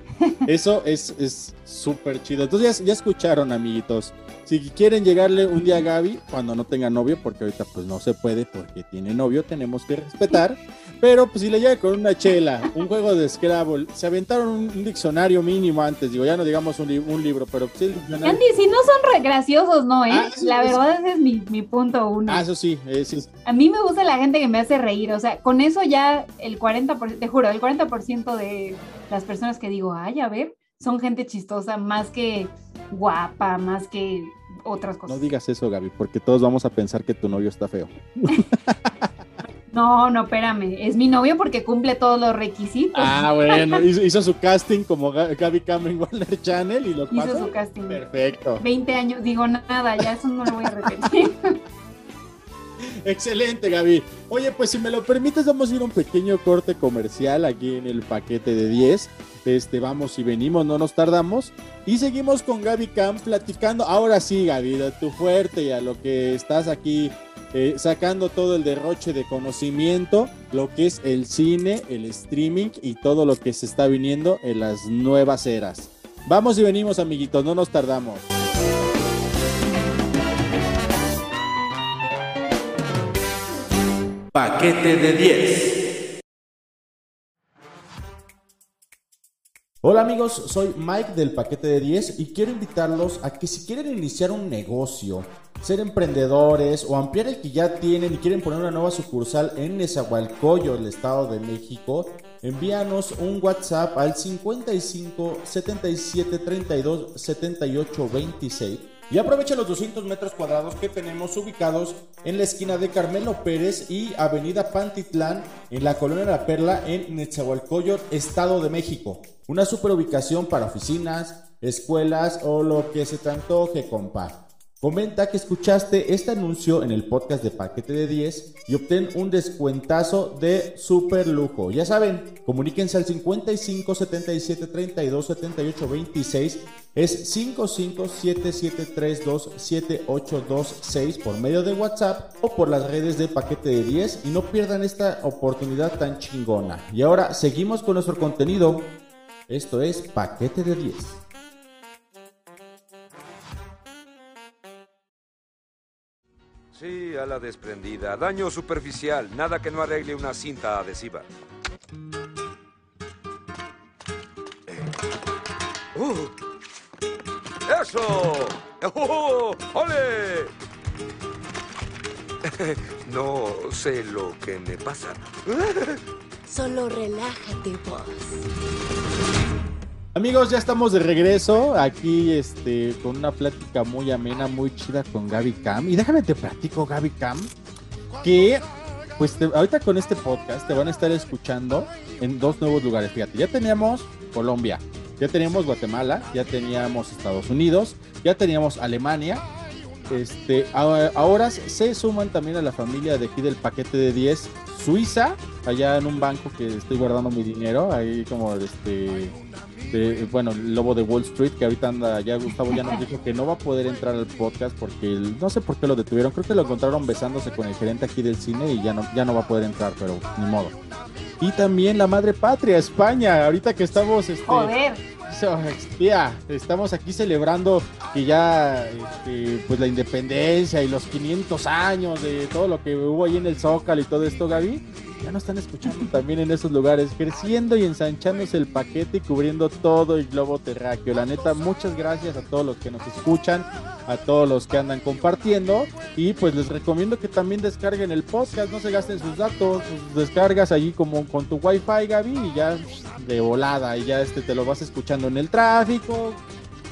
eso es es súper chido. Entonces ya, ya escucharon, amiguitos. Si quieren llegarle un día a Gaby, cuando no tenga novio, porque ahorita pues no se puede porque tiene novio, tenemos que respetar. Pero pues si le llega con una chela, un juego de Scrabble, se aventaron un, un diccionario mínimo antes, digo, ya no digamos un, li- un libro, pero pues el diccionario... Andy, si no son re graciosos, no, ¿eh? Ah, la sí. verdad ese es mi, mi punto uno. Ah, eso sí, sí. A mí me gusta la gente que me hace reír, o sea, con eso ya el 40%, te juro, el 40% de las personas que digo, ay, a ver, son gente chistosa, más que guapa, más que otras No cosas. digas eso, Gaby, porque todos vamos a pensar que tu novio está feo. [LAUGHS] No, no, espérame, es mi novio porque cumple todos los requisitos. Ah, bueno, [LAUGHS] hizo, hizo su casting como Ga- Gaby Cam en Warner Channel y lo Hizo pasó. su casting. Perfecto. 20 años, digo nada, ya eso no lo voy a repetir. [LAUGHS] Excelente, Gaby. Oye, pues si me lo permites, vamos a ir a un pequeño corte comercial aquí en el paquete de 10. Este, vamos y venimos, no nos tardamos. Y seguimos con Gaby Cam platicando. Ahora sí, Gaby, de tu fuerte y a lo que estás aquí eh, sacando todo el derroche de conocimiento, lo que es el cine, el streaming y todo lo que se está viniendo en las nuevas eras. Vamos y venimos, amiguitos, no nos tardamos. Paquete de 10. Hola amigos, soy Mike del paquete de 10 y quiero invitarlos a que si quieren iniciar un negocio, ser emprendedores o ampliar el que ya tienen y quieren poner una nueva sucursal en Nezahualcóyotl, el Estado de México, envíanos un WhatsApp al 55 77 32 78 26 y aprovecha los 200 metros cuadrados que tenemos ubicados en la esquina de Carmelo Pérez y Avenida Pantitlán en la colonia La Perla en Nezahualcóyotl, Estado de México. Una super ubicación para oficinas, escuelas o lo que se te antoje, compa. Comenta que escuchaste este anuncio en el podcast de Paquete de 10 y obtén un descuentazo de super lujo. Ya saben, comuníquense al 55 77 32 78 26. Es 55 7732 7826 por medio de WhatsApp o por las redes de Paquete de 10 y no pierdan esta oportunidad tan chingona. Y ahora seguimos con nuestro contenido. Esto es Paquete de 10. Sí, a la desprendida. Daño superficial. Nada que no arregle una cinta adhesiva. Eh. ¡Uh! ¡Eso! ¡Oh! ¡Ole! [LAUGHS] No sé lo que me pasa. Solo relájate, vos. Amigos, ya estamos de regreso aquí este, con una plática muy amena, muy chida con Gaby Cam. Y déjame te platico, Gaby Cam, que pues te- ahorita con este podcast te van a estar escuchando en dos nuevos lugares. Fíjate, ya teníamos Colombia, ya teníamos Guatemala, ya teníamos Estados Unidos, ya teníamos Alemania. Este, ahora se suman también a la familia de aquí del paquete de 10 Suiza, allá en un banco que estoy guardando mi dinero, ahí como este de- bueno, el lobo de Wall Street, que ahorita anda, ya Gustavo ya nos dijo que no va a poder entrar al podcast porque el- no sé por qué lo detuvieron, creo que lo encontraron besándose con el gerente aquí del cine y ya no, ya no va a poder entrar, pero ni modo. Y también la madre patria, España, ahorita que estamos, este, Joder. so- tía, estamos aquí celebrando que ya, este, pues la independencia y los 500 años de todo lo que hubo ahí en el Zócalo y todo esto, Gaby ya nos están escuchando también en esos lugares, creciendo y ensanchándose el paquete y cubriendo todo el globo terráqueo. La neta, muchas gracias a todos los que nos escuchan, a todos los que andan compartiendo y pues les recomiendo que también descarguen el podcast, no se gasten sus datos, pues, descargas allí como con tu wifi Gaby y ya de volada y ya este te lo vas escuchando en el tráfico,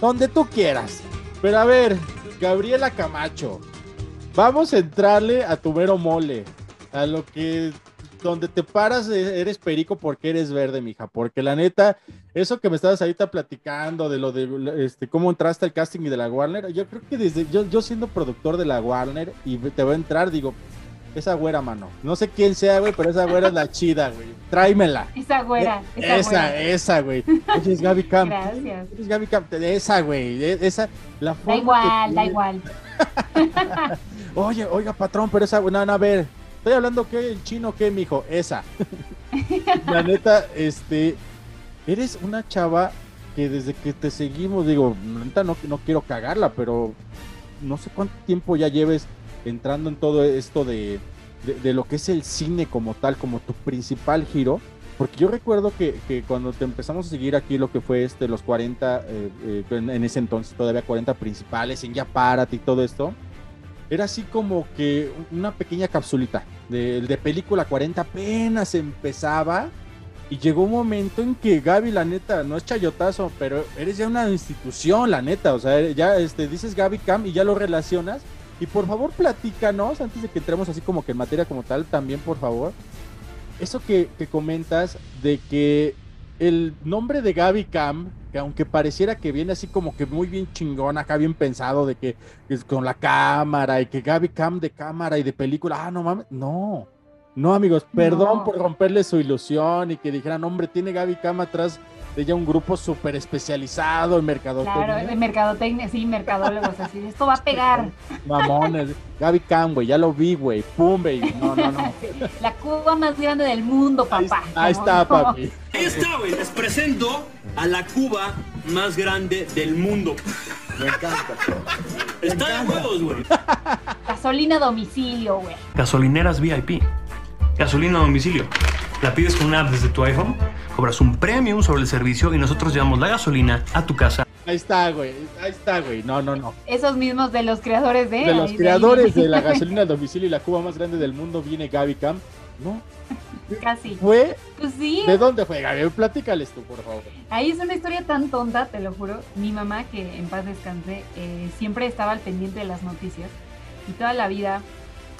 donde tú quieras. Pero a ver, Gabriela Camacho, vamos a entrarle a tu mero mole, a lo que donde te paras eh, eres perico porque eres verde, mija, porque la neta, eso que me estabas ahorita platicando de lo de este cómo entraste al casting de la Warner, yo creo que desde yo, yo siendo productor de la Warner y te va a entrar, digo, esa güera, mano. No sé quién sea, güey, pero esa güera es la chida, güey. Tráemela. Esa güera. Esa, Esa, güera. esa, güey. Oye, es Gaby Camp. Gracias. Es Gaby Camp. Esa, güey. e- Esa, la Da forma que igual, da igual. [LAUGHS] Oye, oiga, patrón, pero esa, no, no, a ver, estoy hablando que en chino, ¿qué, mijo? Esa. [LAUGHS] La neta, este, eres una chava que desde que te seguimos, digo, neta, no, no quiero cagarla, pero no sé cuánto tiempo ya lleves entrando en todo esto de, de, de lo que es el cine como tal, como tu principal giro. Porque yo recuerdo que, que cuando te empezamos a seguir aquí lo que fue este, los 40, eh, eh, en, en ese entonces todavía 40 principales, en Ya Párate y todo esto, era así como que una pequeña capsulita de, película 40 apenas empezaba y llegó un momento en que Gaby, la neta, no es chayotazo, pero eres ya una institución, la neta, o sea, ya este, dices Gaby Cam y ya lo relacionas. Y por favor platícanos, antes de que entremos así como que en materia como tal, también por favor, eso que, que comentas de que el nombre de Gaby Cam, que aunque pareciera que viene así como que muy bien chingón, acá bien pensado, de que es con la cámara y que Gaby Cam de cámara y de película, ah, no mames, no, no amigos, perdón No. por romperle su ilusión y que dijeran, hombre, tiene Gaby Cam atrás de ella un grupo súper especializado en mercadotecnia. Claro, de mercadotecnia, sí, mercadólogos, así, esto va a pegar. [LAUGHS] Mamones, Gaby Cam, güey, ya lo vi, güey, pum, baby, no, no, no. [LAUGHS] La Cuba más grande del mundo, papá. Ahí está, papi. Ahí está, güey. Les presento a la Cuba más grande del mundo. Me encanta. Está de huevos, güey. Gasolina a domicilio, güey. Gasolineras VIP. Gasolina a domicilio. La pides con una app desde tu iPhone, cobras un premium sobre el servicio y nosotros llevamos la gasolina a tu casa. Ahí está, güey, ahí está, güey, no, no, no. Esos mismos de los creadores de. De los creadores de la [LAUGHS] gasolina a domicilio y la Cuba más grande del mundo viene Gaby Cam. No, Casi. fue. Pues sí. ¿De dónde fue, Gaby? Platícales tú, por favor. Ahí es una historia tan tonta, te lo juro. Mi mamá, que en paz descanse, eh, siempre estaba al pendiente de las noticias y toda la vida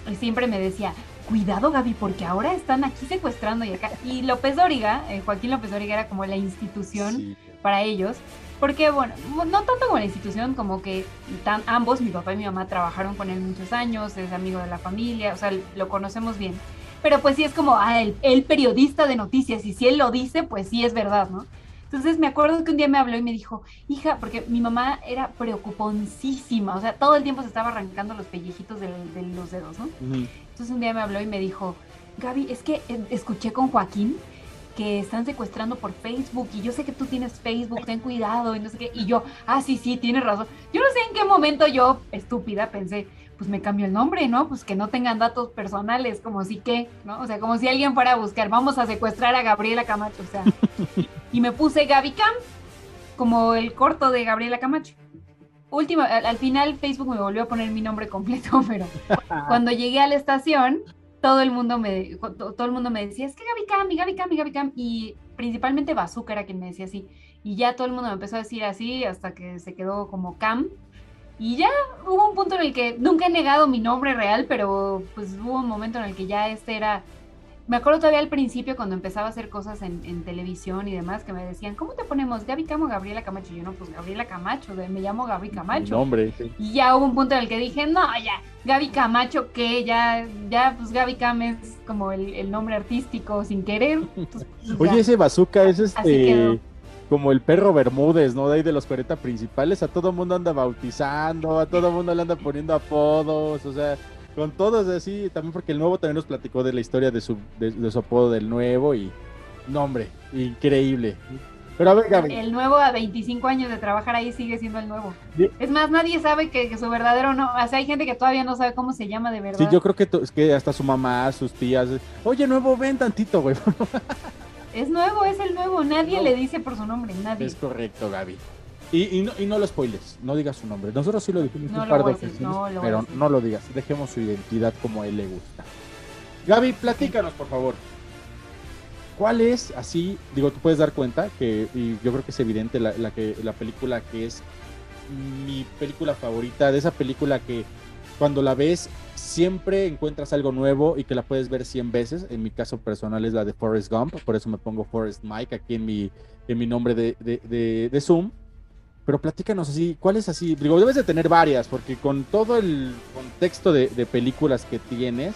eh, siempre me decía, cuidado Gaby, porque ahora están aquí secuestrando y acá. Y López Dóriga, eh, Joaquín López Dóriga era como la institución para ellos. Porque, bueno, no tanto como la institución, como que tan, ambos, mi papá y mi mamá, trabajaron con él muchos años, es amigo de la familia, o sea, lo conocemos bien. Pero pues sí es como, ah, el, el periodista de noticias, y si él lo dice, pues sí es verdad, ¿no? Entonces me acuerdo que un día me habló y me dijo, hija, porque mi mamá era preocuponcísima, o sea, todo el tiempo se estaba arrancando los pellejitos de, de los dedos, ¿no? Entonces un día me habló y me dijo, Gaby, es que eh, escuché con Joaquín que están secuestrando por Facebook y yo sé que tú tienes Facebook, ten cuidado y no sé qué. Y yo, ah, sí, sí, tienes razón. Yo no sé en qué momento yo, estúpida, pensé, pues me cambio el nombre, ¿no? Pues que no tengan datos personales, como si que, ¿no? O sea, como si alguien fuera a buscar, vamos a secuestrar a Gabriela Camacho, o sea. [LAUGHS] y me puse Gaby Cam, como el corto de Gabriela Camacho. Última, al, al final Facebook me volvió a poner mi nombre completo, [LAUGHS] pero cuando llegué a la estación, todo el mundo me, to- todo el mundo me decía, es que Gaby Cam, y Gaby Cam, y Gaby Cam, y principalmente Bazooka era quien me decía así, y ya todo el mundo me empezó a decir así hasta que se quedó como Cam, y ya hubo un punto en el que nunca he negado mi nombre real, pero pues hubo un momento en el que ya este era, me acuerdo todavía al principio cuando empezaba a hacer cosas en, en televisión y demás, que me decían, ¿cómo te ponemos? ¿Gaby Cam o Gabriela Camacho? Y yo no, pues Gabriela Camacho, me llamo Gaby Camacho. nombre, sí. Y ya hubo un punto en el que dije, no, ya, Gaby Camacho, que ya, ya, pues Gaby Cam es como el, el nombre artístico sin querer. Entonces, pues, Oye, ese bazooka es este. Como el perro Bermúdez, ¿no? De ahí de los 40 principales. A todo mundo anda bautizando, a todo mundo le anda poniendo apodos, o sea, con todos así. También porque el nuevo también nos platicó de la historia de su, de, de su apodo del nuevo y. No, hombre, increíble. Pero a ver, Gaby. El nuevo a 25 años de trabajar ahí sigue siendo el nuevo. Sí. Es más, nadie sabe que, que su verdadero no, o sea, hay gente que todavía no sabe cómo se llama de verdad. Sí, yo creo que, es que hasta su mamá, sus tías. Oye, nuevo, ven tantito, güey. [LAUGHS] Es nuevo, es el nuevo, nadie le dice por su nombre, nadie. Es correcto, Gaby. Y, y, no, y no lo spoiles, no digas su nombre. Nosotros sí lo dijimos No un lo par de no a pero no lo digas. Dejemos su identidad como a él le gusta. Gaby, platícanos, por favor. ¿Cuál es, así, digo, tú puedes dar cuenta que, y yo creo que es evidente la, la que, la película que es mi película favorita, de esa película que cuando la ves siempre encuentras algo nuevo y que la puedes ver 100 veces. En mi caso personal es la de Forrest Gump, por eso me pongo Forrest Mike aquí en mi, en mi nombre de, de, Zoom. Pero platícanos así, ¿cuál es así? Digo, debes de tener varias, porque con todo el contexto de películas que tienes,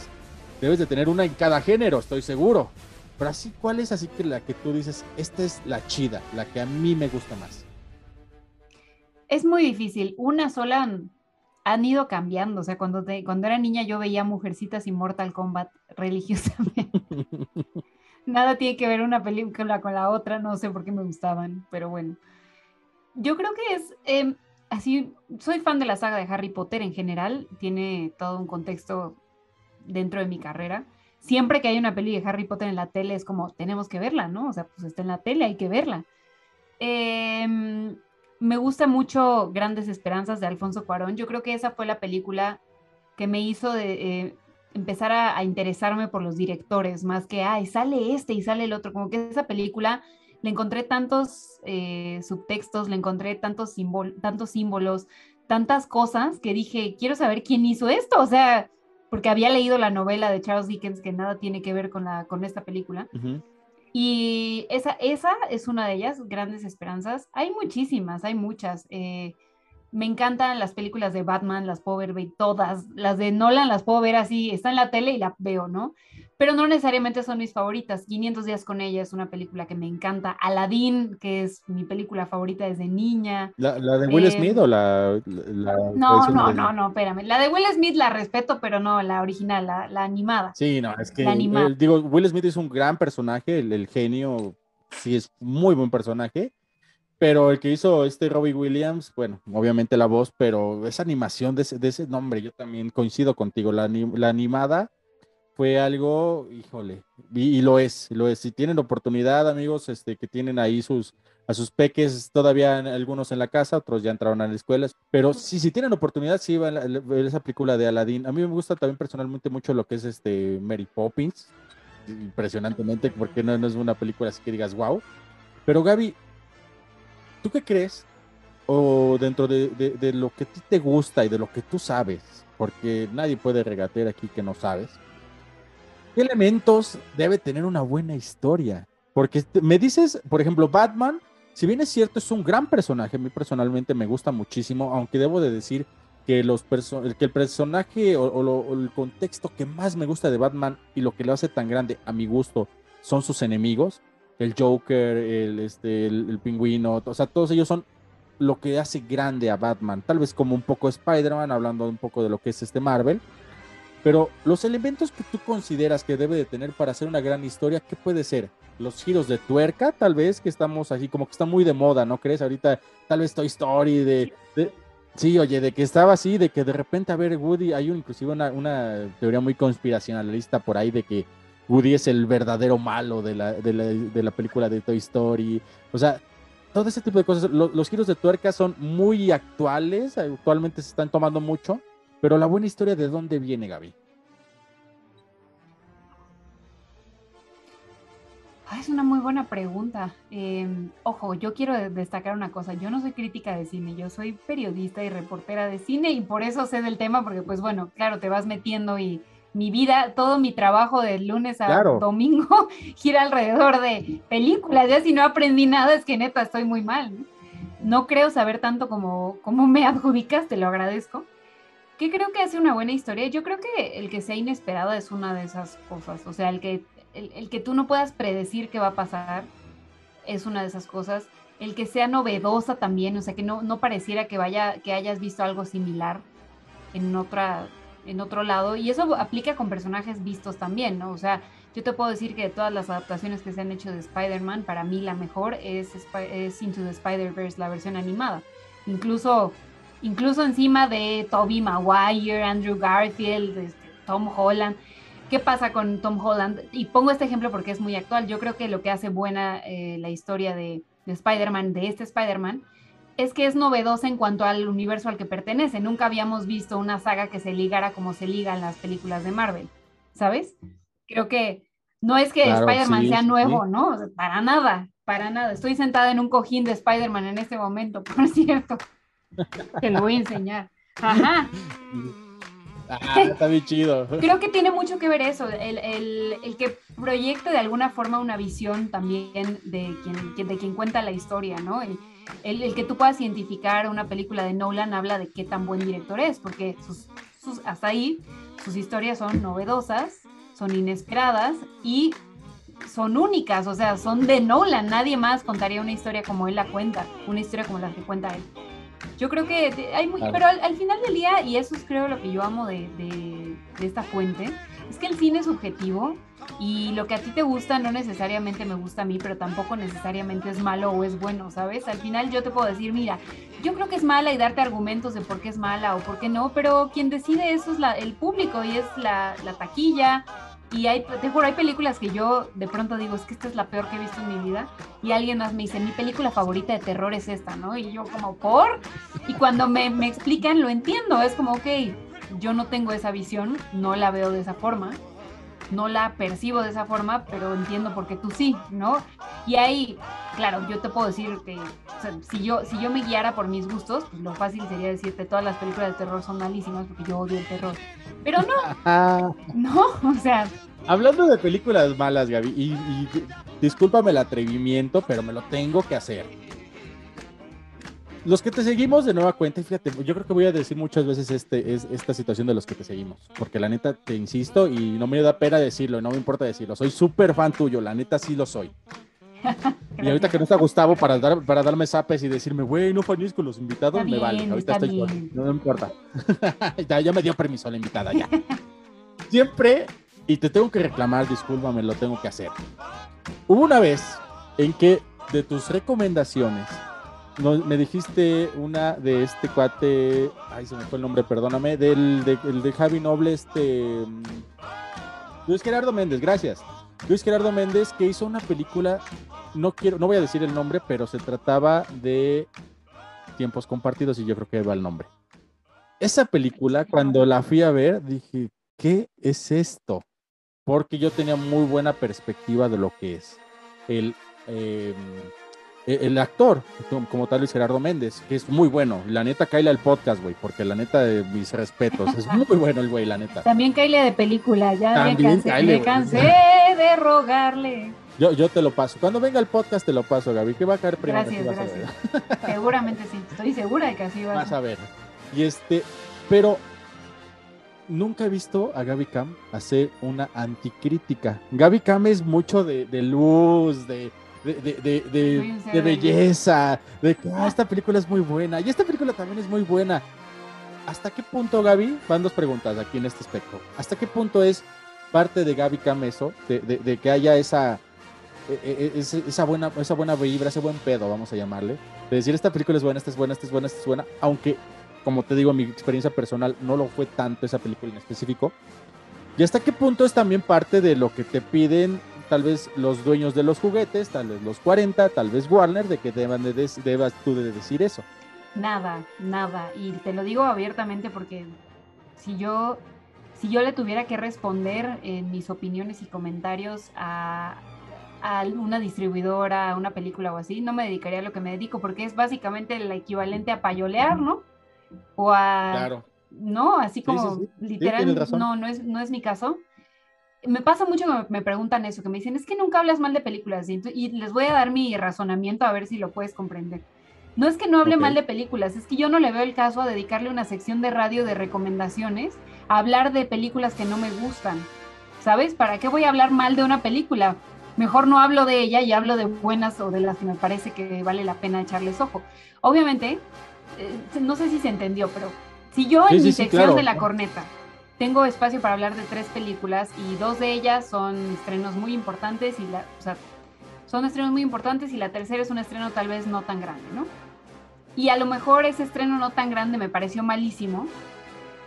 debes de tener una en cada género, estoy seguro. Pero así, ¿cuál es así que la que tú dices, esta es la chida, la que a mí me gusta más? Es muy difícil. Una sola han, ido cambiando. O sea, cuando, te- cuando era niña yo veía Mujercitas y Mortal Kombat [LAUGHS] religiosamente. Nada tiene que ver una película con la otra, no sé por qué me gustaban, pero bueno. Yo creo que es, em, así, soy fan de la saga de Harry Potter en general, tiene todo un contexto dentro de mi carrera. Siempre que hay una peli de Harry Potter en la tele es como, tenemos que verla, ¿no? O sea, pues está en la tele, hay que verla. Em, me gusta mucho Grandes Esperanzas de Alfonso Cuarón. Yo creo que esa fue la película que me hizo de, eh, empezar a, interesarme por los directores, más que, ay, sale este y sale el otro. Como que esa película le encontré tantos eh, subtextos, le encontré tantos, tantos símbolos, tantas cosas que dije, quiero saber quién hizo esto. O sea, porque había leído la novela de Charles Dickens que nada tiene que ver con, la, con esta película. Y esa, esa es una de ellas, Grandes Esperanzas. Hay muchísimas, hay muchas. Eh, me encantan las películas de Batman, las puedo ver todas. Las de Nolan las puedo ver así, está en la tele y la veo, ¿no? Pero no necesariamente son mis favoritas. 500 días con ella es una película que me encanta. Aladdin, que es mi película favorita desde niña. ¿La, de Will Eh, Smith o la, la No, no, de- no, no, espérame. La de Will Smith la respeto, pero no, la original, la, animada. Sí, no, es que La animada. eh, digo, Will Smith es un gran personaje, el, el genio, sí es muy buen personaje, pero el que hizo este Robbie Williams, bueno, obviamente la voz, pero esa animación de ese, nombre, yo también coincido contigo, la, ani- la animada fue algo, híjole, y, lo es, lo es. Si tienen oportunidad, amigos, este, que tienen ahí sus, a sus peques, todavía algunos en la casa, otros ya entraron a las escuelas, pero sí, si tienen oportunidad, sí, van a ver esa película de Aladdin. A mí me gusta también personalmente mucho lo que es este Mary Poppins, impresionantemente, porque no, no es una película así que digas, wow. Pero Gaby, ¿tú qué crees? O dentro de, lo que a ti te gusta y de lo que tú sabes, porque nadie puede regatear aquí que no sabes, ¿qué elementos debe tener una buena historia? Porque te- me dices, por ejemplo, Batman, si bien es cierto, es un gran personaje, a mí personalmente me gusta muchísimo, aunque debo de decir que, los perso- que el personaje o el contexto que más me gusta de Batman y lo que lo hace tan grande a mi gusto son sus enemigos, el Joker, el, este, el, pingüino, o sea, todos ellos son lo que hace grande a Batman, tal vez como un poco Spider-Man, hablando un poco de lo que es este Marvel, pero los elementos que tú consideras que debe de tener para hacer una gran historia, ¿qué puede ser? Los giros de tuerca, tal vez, que estamos así, como que está muy de moda, ¿no crees? Ahorita, tal vez Toy Story, de... de- sí, oye, de que estaba así, de que de repente, a ver, Woody, hay un- inclusive una, una teoría muy conspiracionalista por ahí de que Woody es el verdadero malo de la, de la, de la película de Toy Story. O sea, todo ese tipo de cosas. Lo- los giros de tuerca son muy actuales, actualmente se están tomando mucho, pero la buena historia, ¿de dónde viene, Gaby? Ah, es una muy buena pregunta. Eh, ojo, yo quiero de- destacar una cosa. Yo no soy crítica de cine, yo soy periodista y reportera de cine y por eso sé del tema, porque pues bueno, claro, te vas metiendo y mi vida, todo mi trabajo de lunes a Claro. domingo [LAUGHS] gira alrededor de películas. Ya si no aprendí nada es que neta estoy muy mal. No, No creo saber tanto como, como me [LAUGHS] adjudicas, te lo agradezco. ¿Qué creo que hace una buena historia? Yo creo que el que sea inesperada es una de esas cosas. O sea, el que, el, el que tú no puedas predecir qué va a pasar es una de esas cosas. El que sea novedosa también, o sea, que no, no pareciera que vaya, que hayas visto algo similar en otra, en otro lado. Y eso aplica con personajes vistos también, ¿no? O sea, yo te puedo decir que de todas las adaptaciones que se han hecho de Spider-Man, para mí la mejor es, es Into the Spider-Verse, la versión animada. Incluso, incluso encima de Tobey Maguire, Andrew Garfield, este, Tom Holland. ¿Qué pasa con Tom Holland? Y pongo este ejemplo porque es muy actual. Yo creo que lo que hace buena eh, la historia de, de Spider-Man, de este Spider-Man, es que es novedosa en cuanto al universo al que pertenece. Nunca habíamos visto una saga que se ligara como se ligan las películas de Marvel, ¿sabes? Creo que no es que Claro, Spider-Man sí, sea nuevo, sí. ¿no? O sea, para nada, para nada. Estoy sentada en un cojín de Spider-Man en este momento, [LAUGHS] por cierto. Te lo voy a enseñar. Ajá. Ah, está bien chido. [LAUGHS] Creo que tiene mucho que ver eso, el, el- el que proyecte de alguna forma una visión también de quien, quien- de quien cuenta la historia, ¿no? El, el- el que tú puedas identificar una película de Nolan habla de qué tan buen director es, porque sus, sus- hasta ahí sus historias son novedosas, son inesperadas y son únicas, o sea, son de Nolan, nadie más contaría una historia como él la cuenta, una historia como la que cuenta él. Yo creo que hay muy, pero al, al final del día, y eso es creo lo que yo amo de, de- de esta fuente, es que el cine es subjetivo y lo que a ti te gusta no necesariamente me gusta a mí, pero tampoco necesariamente es malo o es bueno, ¿sabes? Al final yo te puedo decir, mira, yo creo que es mala y darte argumentos de por qué es mala o por qué no, pero quien decide eso es la- el público y es la, la taquilla. Y hay, te juro, hay películas que yo de pronto digo, es que esta es la peor que he visto en mi vida. Y alguien más me dice, mi película favorita de terror es esta, ¿no? Y yo como, ¿por? Y cuando me, me explican, lo entiendo. Es como, ok, yo no tengo esa visión, no la veo de esa forma, no la percibo de esa forma, pero entiendo por qué tú sí, ¿no? Y ahí, claro, yo te puedo decir que o sea, si, yo, si yo me guiara por mis gustos, pues lo fácil sería decirte todas las películas de terror son malísimas porque yo odio el terror. Pero no, Ah, [LAUGHS] no, o sea, hablando de películas malas, Gaby, y, y discúlpame el atrevimiento, pero me lo tengo que hacer. Los que te seguimos de nueva cuenta, fíjate, yo creo que voy a decir muchas veces este, es, esta situación de los que te seguimos, porque la neta te insisto y no me da pena decirlo, no me importa decirlo, soy súper fan tuyo, la neta sí lo soy. [LAUGHS] Y ahorita que no está Gustavo para, dar, para darme zapes y decirme, güey, no fanes con los invitados, Está me vale. bien, Ahorita está estoy bien. no me importa. [LAUGHS] ya, ya me dio permiso la invitada, ya. Siempre, y te tengo que reclamar, discúlpame, lo tengo que hacer. Hubo una vez en que de tus recomendaciones me dijiste una de este cuate, ay, se me fue el nombre, perdóname, del de, de Javi Noble, este. mm, Luis Gerardo Méndez, gracias. Luis Gerardo Méndez que hizo una película, no quiero, no voy a decir el nombre, pero se trataba de tiempos compartidos y yo creo que va el nombre. Esa película, cuando la fui a ver, dije, ¿qué es esto? Porque yo tenía muy buena perspectiva de lo que es el, eh, el el actor, como- tal Luis Gerardo Méndez, que es muy bueno. La neta, caíle al podcast, güey, porque la neta, de mis respetos, es muy [LAUGHS] bueno el güey, la neta. también Kyle de película, ya me También cansé, Kyle, me cansé de rogarle. Yo, yo te lo paso. Cuando venga el podcast, te lo paso, Gaby, que va a caer primero. Gracias, a ver. gracias. [LAUGHS] Seguramente sí, estoy segura de que así va Vas a ver. Y este, pero nunca he visto a Gaby Cam hacer una anticrítica. Gaby Cam es mucho de, de luz, de, de, de, de- de- belleza, de que "Ah, esta película es muy buena. Y esta película también es muy buena. ¿Hasta qué punto, Gaby? Van dos preguntas aquí en este aspecto. ¿Hasta qué punto es parte de Gaby Cam eso? De, que haya esa, e- e- e- esa, buena, esa buena vibra, ese buen pedo, vamos a llamarle. De decir, esta película es buena, esta es buena, esta es buena, esta es buena. Aunque, como te digo, mi experiencia personal no lo fue tanto esa película en específico. ¿Y hasta qué punto es también parte de lo que te piden tal vez los dueños de los juguetes, tal vez los 40, tal vez Warner, de que deban de debas tú de decir eso? Nada, nada. Y te lo digo abiertamente porque si yo, si yo le tuviera que responder en mis opiniones y comentarios a, a una distribuidora, a una película o así, no me dedicaría a lo que me dedico porque es básicamente el equivalente a payolear, ¿no? O a... Claro. No, así Sí, como sí, sí. Sí, literal, no, no es, no es mi caso. Me pasa mucho que me, preguntan eso, que me dicen, es que nunca hablas mal de películas, y, les voy a dar mi razonamiento a ver si lo puedes comprender. No es que no hable mal de películas, es que yo no le veo el caso a dedicarle una sección de radio de recomendaciones a hablar de películas que no me gustan. ¿Sabes? ¿Para qué voy a hablar mal de una película? Mejor no hablo de ella y hablo de buenas o de las que me parece que vale la pena echarles ojo. Obviamente, eh, no sé si se entendió, pero si yo en sí, mi sí, sección claro. de la corneta tengo espacio para hablar de tres películas y dos de ellas son estrenos muy importantes y la, o sea, son estrenos muy importantes y la tercera es un estreno tal vez no tan grande, ¿no? Y a lo mejor ese estreno no tan grande me pareció malísimo.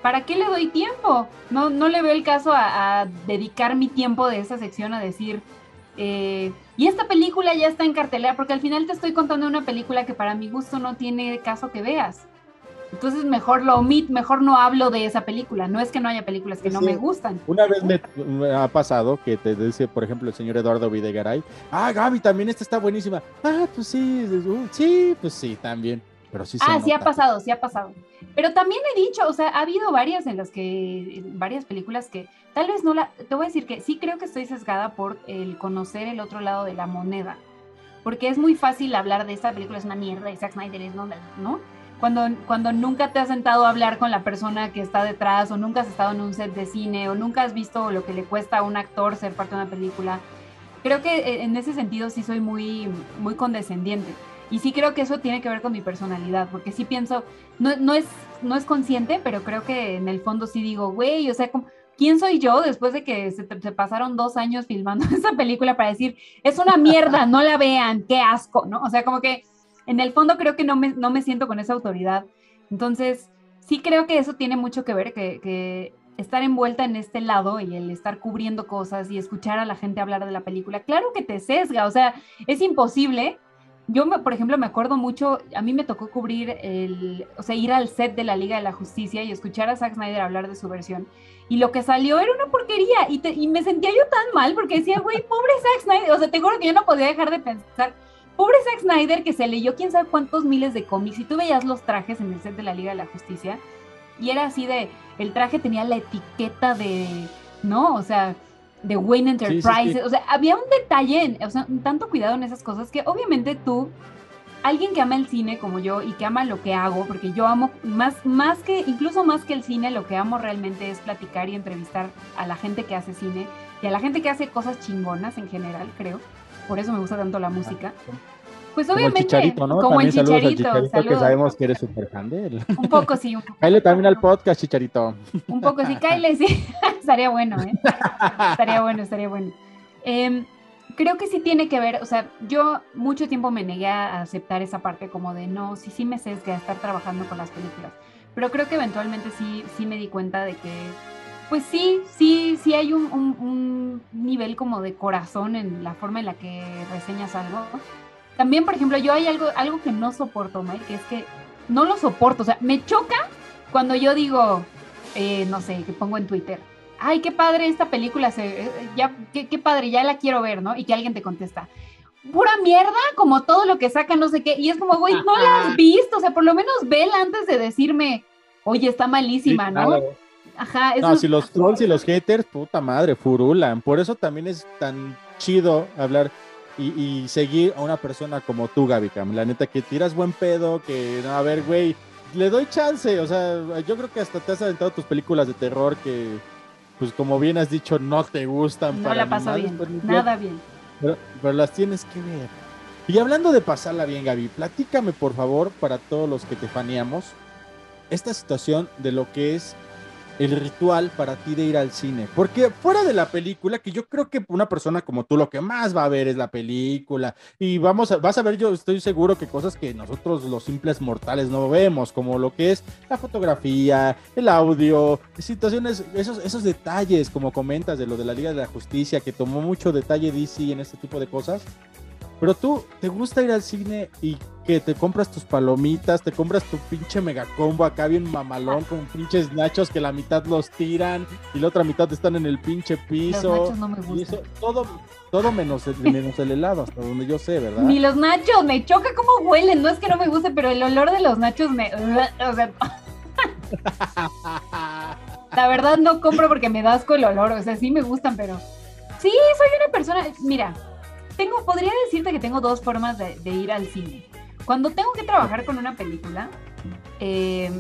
¿Para qué le doy tiempo? No, no le veo el caso a, a dedicar mi tiempo de esa sección a decir, eh, y esta película ya está en cartelera, porque al final te estoy contando una película que para mi gusto no tiene caso que veas. Entonces mejor lo omit, mejor no hablo de esa película. No es que no haya películas que no Sí. me gustan. Una vez me, me ha pasado que te dice, por ejemplo, el señor Eduardo Videgaray, ah, Gaby, también esta está buenísima. Ah, pues sí, uh, sí, pues sí, también. Pero sí Ah, sí ha nota. pasado, sí ha pasado. Pero también he dicho, o sea, ha habido varias en las que, varias películas que tal vez no la, te voy a decir que sí creo que estoy sesgada por el conocer el otro lado de la moneda. Porque es muy fácil hablar de esta película es una mierda y Zack Snyder es no, ¿no? Cuando, cuando nunca te has sentado a hablar con la persona que está detrás o nunca has estado en un set de cine o nunca has visto lo que le cuesta a un actor ser parte de una película. Creo que eh, en ese sentido sí soy muy, muy condescendiente. Y sí creo que eso tiene que ver con mi personalidad, porque sí pienso, no, no, es, no es consciente, pero creo que en el fondo sí digo, güey, o sea, ¿quién soy yo después de que se, se, pasaron dos años filmando [LAUGHS] esa película para decir, es una mierda, no la vean, qué asco, ¿no? O sea, como que en el fondo creo que no me, no me siento con esa autoridad. Entonces, sí creo que eso tiene mucho que ver, que, que estar envuelta en este lado y el estar cubriendo cosas y escuchar a la gente hablar de la película, claro que te sesga, o sea, es imposible. Yo, por ejemplo, me acuerdo mucho, a mí me tocó cubrir el, o sea, ir al set de la Liga de la Justicia y escuchar a Zack Snyder hablar de su versión. Y lo que salió era una porquería y, te, y me sentía yo tan mal porque decía, güey, pobre Zack Snyder, o sea, te juro que yo no podía dejar de pensar, pobre Zack Snyder que se leyó quién sabe cuántos miles de cómics y tú veías los trajes en el set de la Liga de la Justicia y era así de, el traje tenía la etiqueta de, ¿no? O sea, de Wayne Enterprises, sí, sí, sí. o sea, había un detalle, o sea, un tanto cuidado en esas cosas que obviamente tú, alguien que ama el cine como yo y que ama lo que hago, porque yo amo más, más que, incluso más que el cine, lo que amo realmente es platicar y entrevistar a la gente que hace cine y a la gente que hace cosas chingonas en general, creo. Por eso me gusta tanto la música. Pues obviamente, como el chicharito, ¿no? como también el saludos chicharito, al chicharito que saludos. sabemos que eres súper fan de él. Un poco sí, un poco, Cállale también al podcast, chicharito. un poco sí, Kyle, sí, [LAUGHS] estaría bueno, ¿eh? Estaría bueno, estaría bueno. Em, creo que sí tiene que ver, o sea, yo mucho tiempo me negué a aceptar esa parte como de no, sí, sí me sesga estar trabajando con las películas, pero creo que eventualmente sí, sí me di cuenta de que, pues sí, sí, sí hay un, un- un nivel como de corazón en la forma en la que reseñas algo. También, por ejemplo, yo hay algo, algo que no soporto, Mike, que es que no lo soporto, o sea, me choca cuando yo digo, eh, no sé, que pongo en Twitter, ay, qué padre esta película, se, eh, ya, qué, qué padre, ya la quiero ver, ¿no? Y que alguien te contesta, pura mierda, como todo lo que saca, no sé qué, y es como, güey, no la has visto, o sea, por lo menos vela antes de decirme, oye, está malísima, Sí, ¿no? claro. Ajá, eso No, si los trolls y los haters, puta madre, furulan. Por eso también es tan chido hablar y, y seguir a una persona como tú, Gaby Cam. La neta, que tiras buen pedo, que, no, a ver, güey, le doy chance. O sea, yo creo que hasta te has aventado tus películas de terror que, pues como bien has dicho, no te gustan. no para la paso bien, nada bien. pero, pero las tienes que ver. Y hablando de pasarla bien, Gaby, platícame por favor para todos los que te faneamos esta situación de lo que es el ritual para ti de ir al cine. Porque fuera de la película, que yo creo que una persona como tú lo que más va a ver es la película. Y vamos a, vas a ver, yo estoy seguro que cosas que nosotros los simples mortales no vemos, como lo que es la fotografía, el audio, situaciones, esos, esos detalles, como comentas de lo de la Liga de la Justicia, que tomó mucho detalle DC en este tipo de cosas. Pero tú, ¿te gusta ir al cine y que te compras tus palomitas, te compras tu pinche megacombo acá bien mamalón con pinches nachos que la mitad los tiran y la otra mitad están en el pinche piso? nachos no me Y gustan. eso, todo, todo menos, el, menos el helado, hasta donde yo sé, ¿verdad? Ni los nachos, me choca cómo huelen. No es que no me guste, pero el olor de los nachos me. O sea. [LAUGHS] La verdad no compro porque me da asco el olor. O sea, sí me gustan, pero. Sí, soy una persona. Mira, tengo, podría decirte que tengo dos formas de, ir al cine. Cuando tengo que trabajar con una película, eh,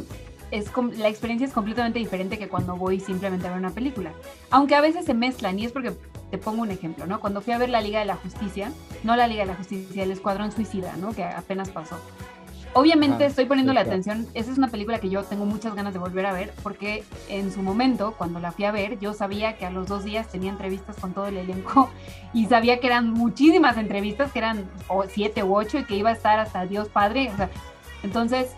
es la experiencia es completamente diferente que cuando voy simplemente a ver una película. Aunque a veces se mezclan, y es porque te pongo un ejemplo, ¿no? Cuando fui a ver la Liga de la Justicia, no la Liga de la Justicia, el Escuadrón Suicida, ¿no? Que apenas pasó. Obviamente Ah, estoy poniendo sí, la claro. atención, esa es una película que yo tengo muchas ganas de volver a ver, porque en su momento, cuando la fui a ver, yo sabía que a los dos días tenía entrevistas con todo el elenco [LAUGHS] y sabía que eran muchísimas entrevistas, que eran o siete u ocho y que iba a estar hasta Dios Padre, o sea, entonces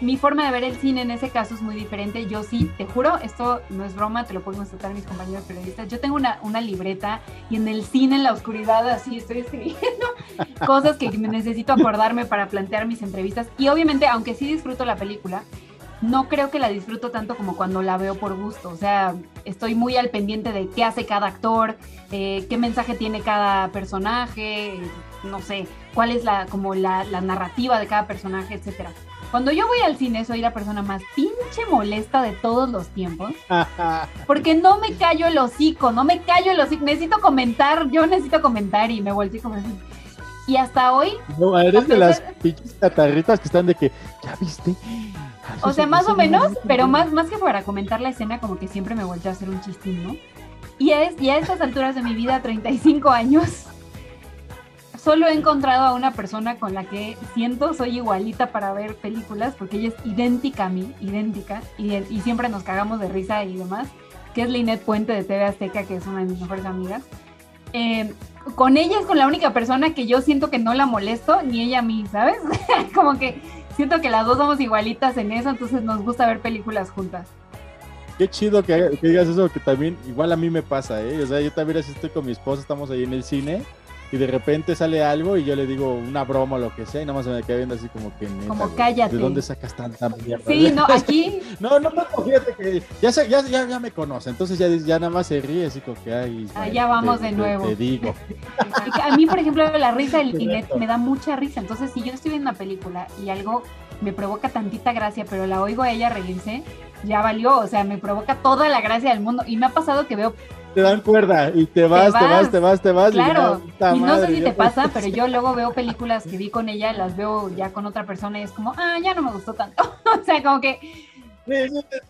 mi forma de ver el cine en ese caso es muy diferente. Yo sí, te juro, esto no es broma, te lo pueden constatar mis compañeros periodistas. Yo tengo una, libreta y en el cine, en la oscuridad, así estoy escribiendo [LAUGHS] cosas que necesito acordarme para plantear mis entrevistas. Y obviamente, aunque sí disfruto la película, no creo que la disfruto tanto como cuando la veo por gusto. O sea, estoy muy al pendiente de qué hace cada actor, eh, qué mensaje tiene cada personaje, no sé, cuál es la, como la narrativa de cada personaje, etcétera. Cuando yo voy al cine soy la persona más pinche molesta de todos los tiempos, [LAUGHS] porque no me callo el hocico, no me callo el hocico, necesito comentar, yo necesito comentar y me volteé como. Y hasta hoy, No, eres de las pinches catarritas que están de que, ¿ya viste? Ay, o sea, más o no menos, pero más, más que para comentar la escena, como que siempre me volteo a hacer un chistín, ¿no? Y a, es- y a estas alturas de mi vida, 35 años, solo he encontrado a una persona con la que siento soy igualita para ver películas, porque ella es idéntica a mí, idéntica, y, y siempre nos cagamos de risa y demás, que es Linet Puente de TV Azteca, que es una de mis mejores amigas. Eh, con ella es con la única persona que yo siento que no la molesto, ni ella a mí, ¿sabes? [LAUGHS] Como que siento que las dos somos igualitas en eso, entonces nos gusta ver películas juntas. Qué chido que, que digas eso, que también igual a mí me pasa, ¿eh? O sea, yo también así estoy con mi esposa, estamos ahí en el cine y de repente sale algo y yo le digo una broma o lo que sea y nada más se me queda viendo así como que neta, como cállate ¿de dónde sacas tanta mierda? sí no [LAUGHS] aquí no no no fíjate que ya, ya, ya, ya me conoce entonces ya, ya nada más se ríe así como que ay Ah, ya vamos te- de te- nuevo. te digo. [LAUGHS] A mí por ejemplo la risa del Linet me da mucha risa entonces si yo estoy viendo una película y algo me provoca tantita gracia pero la oigo a ella reírse ya valió o sea me provoca toda la gracia del mundo y me ha pasado que veo te dan cuerda y te vas te vas te vas te vas, Claro, puta y no sé si te pasa, pero yo luego veo películas que vi con ella, las veo ya con otra persona y es como, ah, ya no me gustó tanto. [LAUGHS] o sea, como que,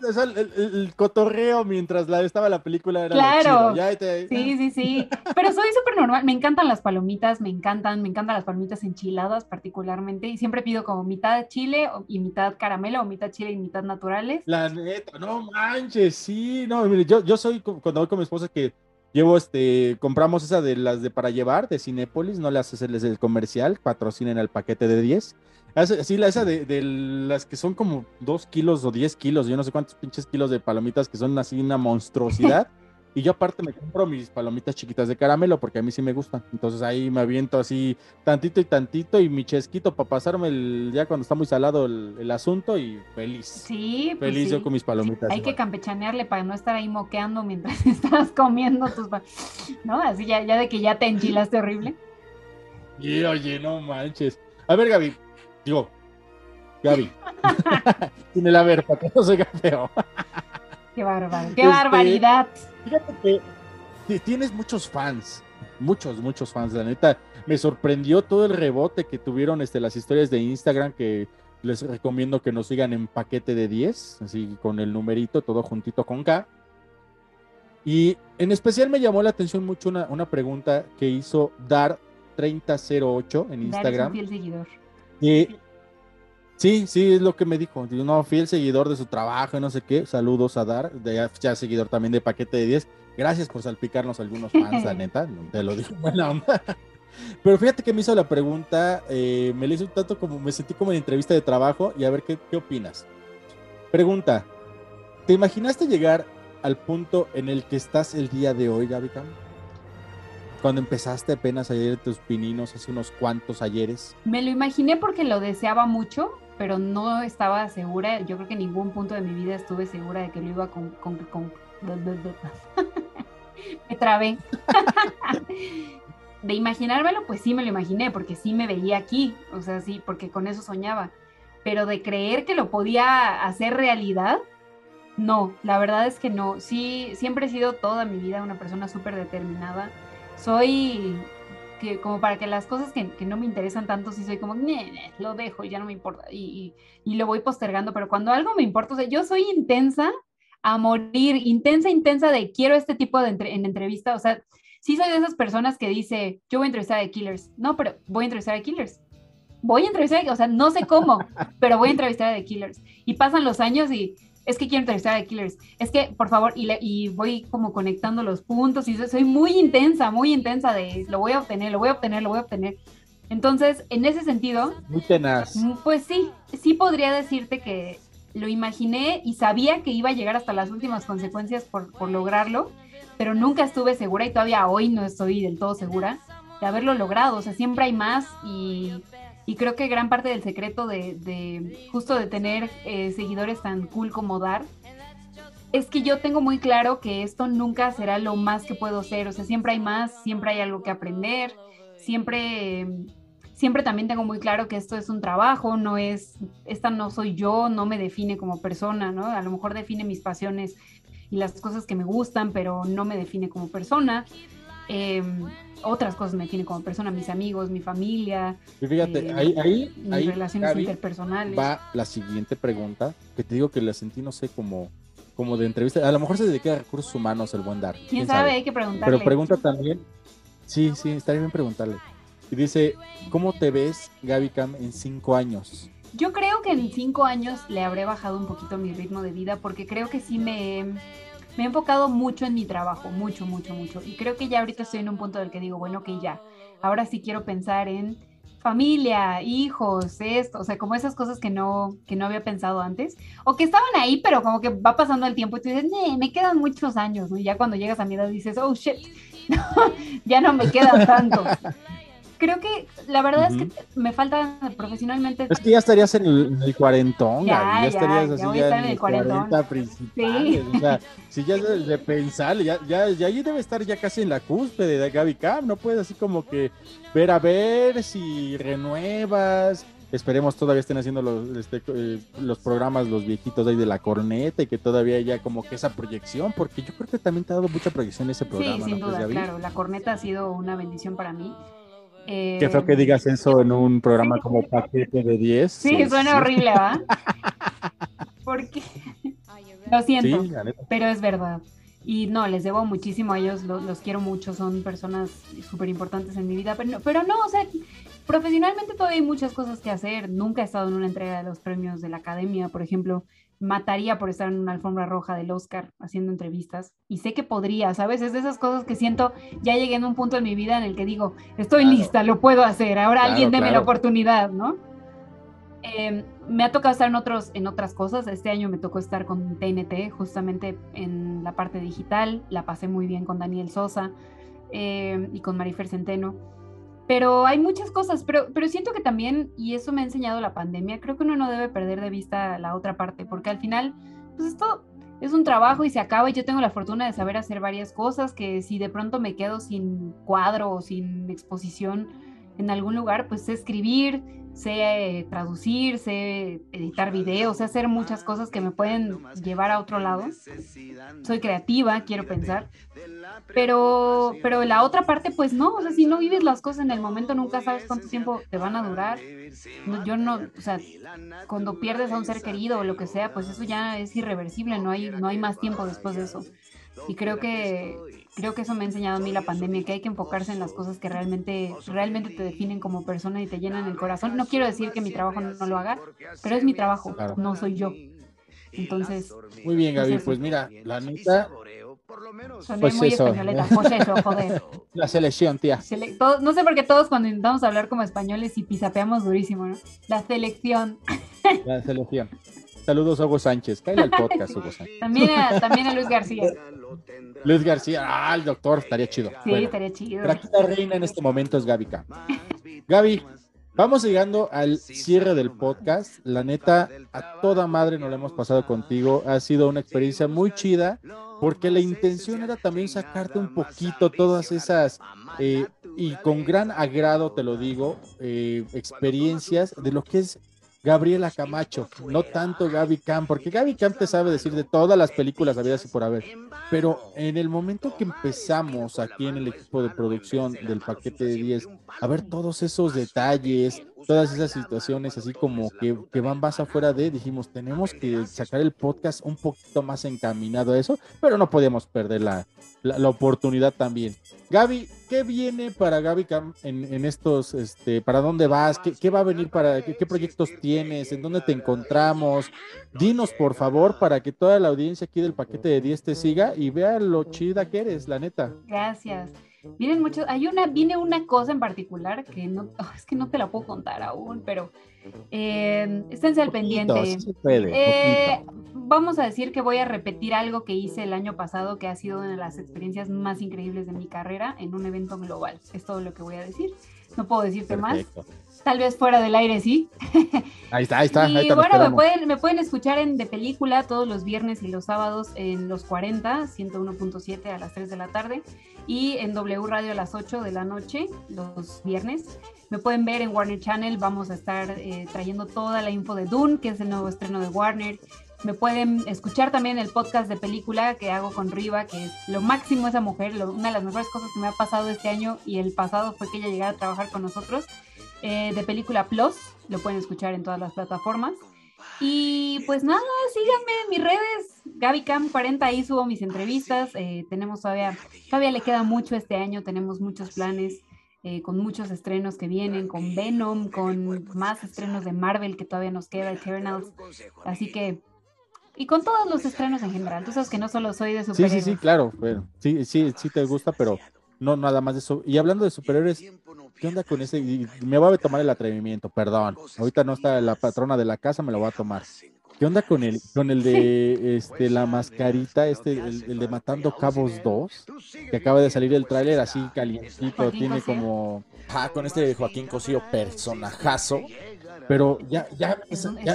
o sea, el, cotorreo mientras la, estaba la película era claro. chido, ya te- Sí, sí, sí. Pero soy súper normal. Me encantan las palomitas, me encantan, me encantan las palomitas enchiladas particularmente. Y siempre pido como mitad chile o- y mitad caramelo o mitad chile y mitad naturales. La neta, no manches, sí, no, mire, yo, yo soy cu- cuando voy con mi esposa que llevo este, compramos esa de las de para llevar de Cinépolis, no le haces el, el comercial, patrocinen el paquete de 10. Esa- Sí, la esa de, de las que son como 2 kilos o 10 kilos, yo no sé cuántos pinches kilos de palomitas que son así una monstruosidad. [LAUGHS] Y yo aparte me compro mis palomitas chiquitas de caramelo porque a mí sí me gustan. Entonces ahí me aviento así tantito y tantito y mi chesquito para pasarme el, ya cuando está muy salado el, el asunto y feliz. Sí, pues Feliz sí. yo con mis palomitas. Hay que campechanearle para no estar ahí moqueando mientras [LAUGHS] estás comiendo tus... ¿No? Así ya, ya de que ya te enchilaste horrible. Y oye, no manches. A ver, Gaby. Digo, Gaby. [LAUGHS] Sin el haber, para que no se feo. Qué bárbaro. Qué Este, barbaridad. Fíjate que ti- tienes muchos fans. Muchos, muchos fans. La neta, me sorprendió todo el rebote que tuvieron este, las historias de Instagram que les recomiendo que nos sigan en paquete de 10, así con el numerito, todo juntito con K. Y en especial me llamó la atención mucho una, una pregunta que hizo Dar3008 en Dar es un Instagram. fiel seguidor. Y- sí, sí, es lo que me dijo. Digo, no, fiel seguidor de su trabajo y no sé qué. Saludos a Dar, de, ya, seguidor también de Paquete de 10. Gracias por salpicarnos algunos fans, la [LAUGHS] neta. Te lo digo en [LAUGHS] buena onda. Pero fíjate que me hizo la pregunta, eh, me le hizo un tanto como, me sentí como en entrevista de trabajo y a ver qué, qué opinas. Pregunta, ¿te imaginaste llegar al punto en el que estás el día de hoy, Gaby Cam? Cuando empezaste apenas ayer tus pininos, hace unos cuantos ayeres. Me lo imaginé porque lo deseaba mucho, pero no estaba segura. Yo creo que en ningún punto de mi vida estuve segura de que lo iba con- [LAUGHS] me trabé. [LAUGHS] de imaginármelo, pues sí me lo imaginé, porque sí me veía aquí, o sea, sí, porque con eso soñaba. Pero de creer que lo podía hacer realidad, no, la verdad es que no. Sí, siempre he sido toda mi vida una persona súper determinada. Soy que como para que las cosas que, que no me interesan tanto, sí soy como, "Ñe, ñe, lo dejo y ya no me importa. Y, y- y lo voy postergando, pero cuando algo me importa, o sea, yo soy intensa a morir, intensa, intensa de quiero este tipo de entre- en entrevista, o sea, sí soy de esas personas que dice, yo voy a entrevistar a Killers. No, pero voy a entrevistar a Killers. Voy a entrevistar, a- o sea, no sé cómo, [LAUGHS] pero voy a entrevistar a The Killers. Y pasan los años y es que quiero entrevistar a The Killers. Es que, por favor, y, le- y voy como conectando los puntos y so- soy muy intensa, muy intensa de lo voy a obtener, lo voy a obtener, lo voy a obtener. Entonces, en ese sentido, Muy tenaz. Mm, Pues sí, sí podría decirte que lo imaginé y sabía que iba a llegar hasta las últimas consecuencias por, por lograrlo, pero nunca estuve segura y todavía hoy no estoy del todo segura de haberlo logrado. O sea, siempre hay más y, y creo que gran parte del secreto de, de justo de tener eh, seguidores tan cool como Dar es que yo tengo muy claro que esto nunca será lo más que puedo ser. O sea, siempre hay más, siempre hay algo que aprender, siempre siempre también tengo muy claro que esto es un trabajo, no es, esta no soy yo, no me define como persona, ¿no? A lo mejor define mis pasiones y las cosas que me gustan, pero no me define como persona. Eh, otras cosas me definen como persona, mis amigos, mi familia, Y fíjate, eh, ahí, ahí, mis ahí, relaciones Gaby, interpersonales. va la siguiente pregunta, que te digo que la sentí, no sé, como, como de entrevista. A lo mejor se dedica a recursos humanos el buen dar. ¿Quién sabe? Hay que preguntarle. Pero pregunta también. Sí, sí, estaría bien preguntarle. y dice, ¿cómo te ves, Gaby Cam, en cinco años? Yo creo que en cinco años le habré bajado un poquito mi ritmo de vida porque creo que sí me, me he enfocado mucho en mi trabajo, mucho, mucho, mucho. Y creo que ya ahorita estoy en un punto del que digo, bueno, que ya, ahora sí quiero pensar en familia, hijos, esto, o sea, como esas cosas que no, que no había pensado antes, o que estaban ahí, pero como que va pasando el tiempo y tú dices, me quedan muchos años, ¿no? Y ya cuando llegas a mi edad dices, oh, shit, [LAUGHS] ya no me queda tanto creo que la verdad es que me falta profesionalmente. Es que ya estarías en el, cuarentón, ya, ya, estarías así ya, en el cuarentón. principales. O sea, si ya es de pensar, ya, ya, ya ahí debe estar ya casi en la cúspide de Gaby Cam, no puedes así como que ver a ver si renuevas. Esperemos todavía estén haciendo los, este, eh, los programas, los viejitos ahí de la corneta y que todavía haya como que esa proyección, porque yo creo que también te ha dado mucha proyección ese programa. Sí, sin duda, claro. La corneta ha sido una bendición para mí. Qué feo que digas eso en un programa como Paquete de 10. Sí, suena horrible, ¿va? Porque lo siento, pero es verdad. Y no, les debo muchísimo a ellos, los, quiero mucho, son personas súper importantes en mi vida, pero no, pero no, o sea, profesionalmente todavía hay muchas cosas que hacer. Nunca he estado en una entrega de los premios de la academia, por ejemplo mataría por estar en una alfombra roja del Oscar haciendo entrevistas. Y sé que podría, ¿sabes? Es de esas cosas que siento, ya llegué en un punto en mi vida en el que digo, estoy lista, lo puedo hacer, ahora alguien deme la oportunidad, ¿no? Em, me ha tocado estar en, otros, en otras cosas. Este año me tocó estar con TNT, justamente en la parte digital. La pasé muy bien con Daniel Sosa em, y con Marifer Centeno pero hay muchas cosas, pero, pero siento que también, y eso me ha enseñado la pandemia, creo que uno no debe perder de vista la otra parte, porque al final, pues esto es un trabajo y se acaba y yo tengo la fortuna de saber hacer varias cosas que si de pronto me quedo sin cuadro o sin exposición en algún lugar, pues escribir, sé traducir, sé editar videos, sé hacer muchas cosas que me pueden llevar a otro lado. Soy creativa, quiero pensar. Pero, pero la otra parte, pues no, o sea, si no vives las cosas en el momento, nunca sabes cuánto tiempo te van a durar. yo no, o sea, cuando pierdes a un ser querido o lo que sea, pues eso ya es irreversible, no hay, no hay más tiempo después de eso. Y creo que, creo que eso me ha enseñado a mí la pandemia, que hay que enfocarse en las cosas que realmente, realmente te definen como persona y te llenan el corazón. No quiero decir que mi trabajo no, lo haga, pero es mi trabajo, no soy yo. Entonces. Muy bien, Gaby, pues, pues mira, la neta. pues muy eso. pues eso, joder. La selección, tía. no sé por qué todos cuando intentamos hablar como españoles y pisapeamos durísimo, ¿no? La selección. La selección. Saludos a Hugo Sánchez. Cállate al podcast, Hugo Sánchez. También a, también a Luis García. Luis García, ah, el doctor, estaría chido. Sí, estaría chido. Pero aquí la reina en este momento es Gaby Gaby, vamos llegando al cierre del podcast. La neta, a toda madre nos la hemos pasado contigo. Ha sido una experiencia muy chida porque la intención era también sacarte un poquito todas esas, eh, y con gran agrado te lo digo, eh, experiencias de lo que es Gabriela Camacho, no tanto Gaby Cam, porque Gaby Cam te sabe decir de todas las películas habidas y por haber, pero en el momento que empezamos aquí en el equipo de producción del paquete de 10 a ver todos esos detalles, todas esas situaciones así como que, que van más afuera de, dijimos, tenemos que sacar el podcast un poquito más encaminado a eso, pero no podíamos perder la, la, oportunidad también. Gaby, ¿qué viene para Gaby Cam en, estos, este, para dónde vas? ¿Qué, va a venir para, qué, proyectos tienes? ¿En dónde te encontramos? Dinos, por favor, para que toda la audiencia aquí del paquete de 10 te siga y vea lo chida que eres, la neta. Gracias. Vienen muchos, hay una, viene una cosa en particular que no, es que no te la puedo contar aún, pero eh, esténse al pendiente. Eh, vamos a decir que voy a repetir algo que hice el año pasado, que ha sido una de las experiencias más increíbles de mi carrera en un evento global. Es todo lo que voy a decir. No puedo decirte más. Tal vez fuera del aire, sí. [LAUGHS] Ahí está, ahí está. Y bueno, me pueden, me pueden escuchar en De Película todos los viernes y los sábados en los 40, 101.7 a las 3 de la tarde y en W Radio a las 8 de la noche los viernes. Me pueden ver en Warner Channel, vamos a estar eh, trayendo toda la info de Dune, que es el nuevo estreno de Warner. Me pueden escuchar también el podcast de película que hago con Riva, que es lo máximo esa mujer, una de las mejores cosas que me ha pasado este año y el pasado fue que ella llegara a trabajar con nosotros. Eh, de película Plus, lo pueden escuchar en todas las plataformas. Y pues nada, síganme en mis redes, GabyCam40, ahí subo mis entrevistas. Eh, tenemos todavía, todavía le queda mucho este año, tenemos muchos planes. eh, con muchos estrenos que vienen, con Venom, con más estrenos de Marvel que todavía nos queda, Eternals. Así que, y con todos los estrenos en general. Tú sabes que no solo soy de Sí, superhéroes. sí, sí, claro. Pero, sí, sí, sí te gusta, pero no nada más de eso. Y hablando de superhéroes, ¿qué onda con ese? Me voy a tomar el atrevimiento, perdón. Ahorita no está la patrona de la casa, me lo voy a tomar. ¿Qué onda con el, con el de este, la mascarita, este, el, de Matando Cabos 2? Que acaba de salir el tráiler así calientito, tiene como. Ah, con este Joaquín Cosío personajazo. Pero ya, ya, ya-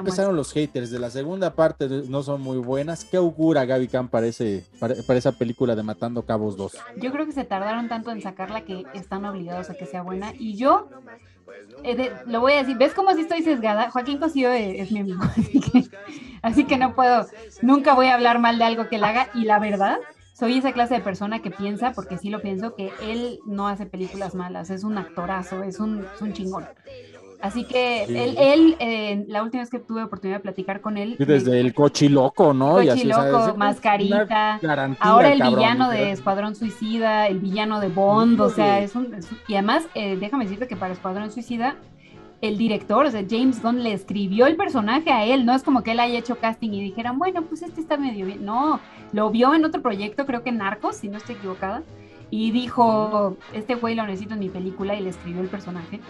empezaron los haters. De la segunda parte no son muy buenas. ¿Qué augura Gaby Khan para, ese, para, para esa película de Matando Cabos 2? Yo creo que se tardaron tanto en sacarla que están obligados a que sea buena. Y yo eh, de- lo voy a decir, ¿ves cómo así estoy sesgada? Joaquín Cosío es, es mi amigo, [LAUGHS] así que, así que no puedo, nunca voy a hablar mal de algo que él haga. Y la verdad, soy esa clase de persona que piensa, porque sí lo pienso, que él no hace películas malas, es un actorazo, es un, es un chingón. Así que Sí. él, él eh, la última vez que tuve oportunidad de platicar con él, Y desde el cochiloco, ¿no? Cochiloco, Mascarita. Ahora el cabrón, villano de. Escuadrón Suicida, el villano de Bond, o sea, es un, es un- y además, eh, déjame decirte que para Escuadrón Suicida, el director, o sea, James Gunn le escribió el personaje a él, no es como que él haya hecho casting y dijeran, bueno, pues este está medio bien, no, lo vio en otro proyecto, creo que Narcos, si no estoy equivocada, y dijo, este güey lo necesito en mi película y le escribió el personaje.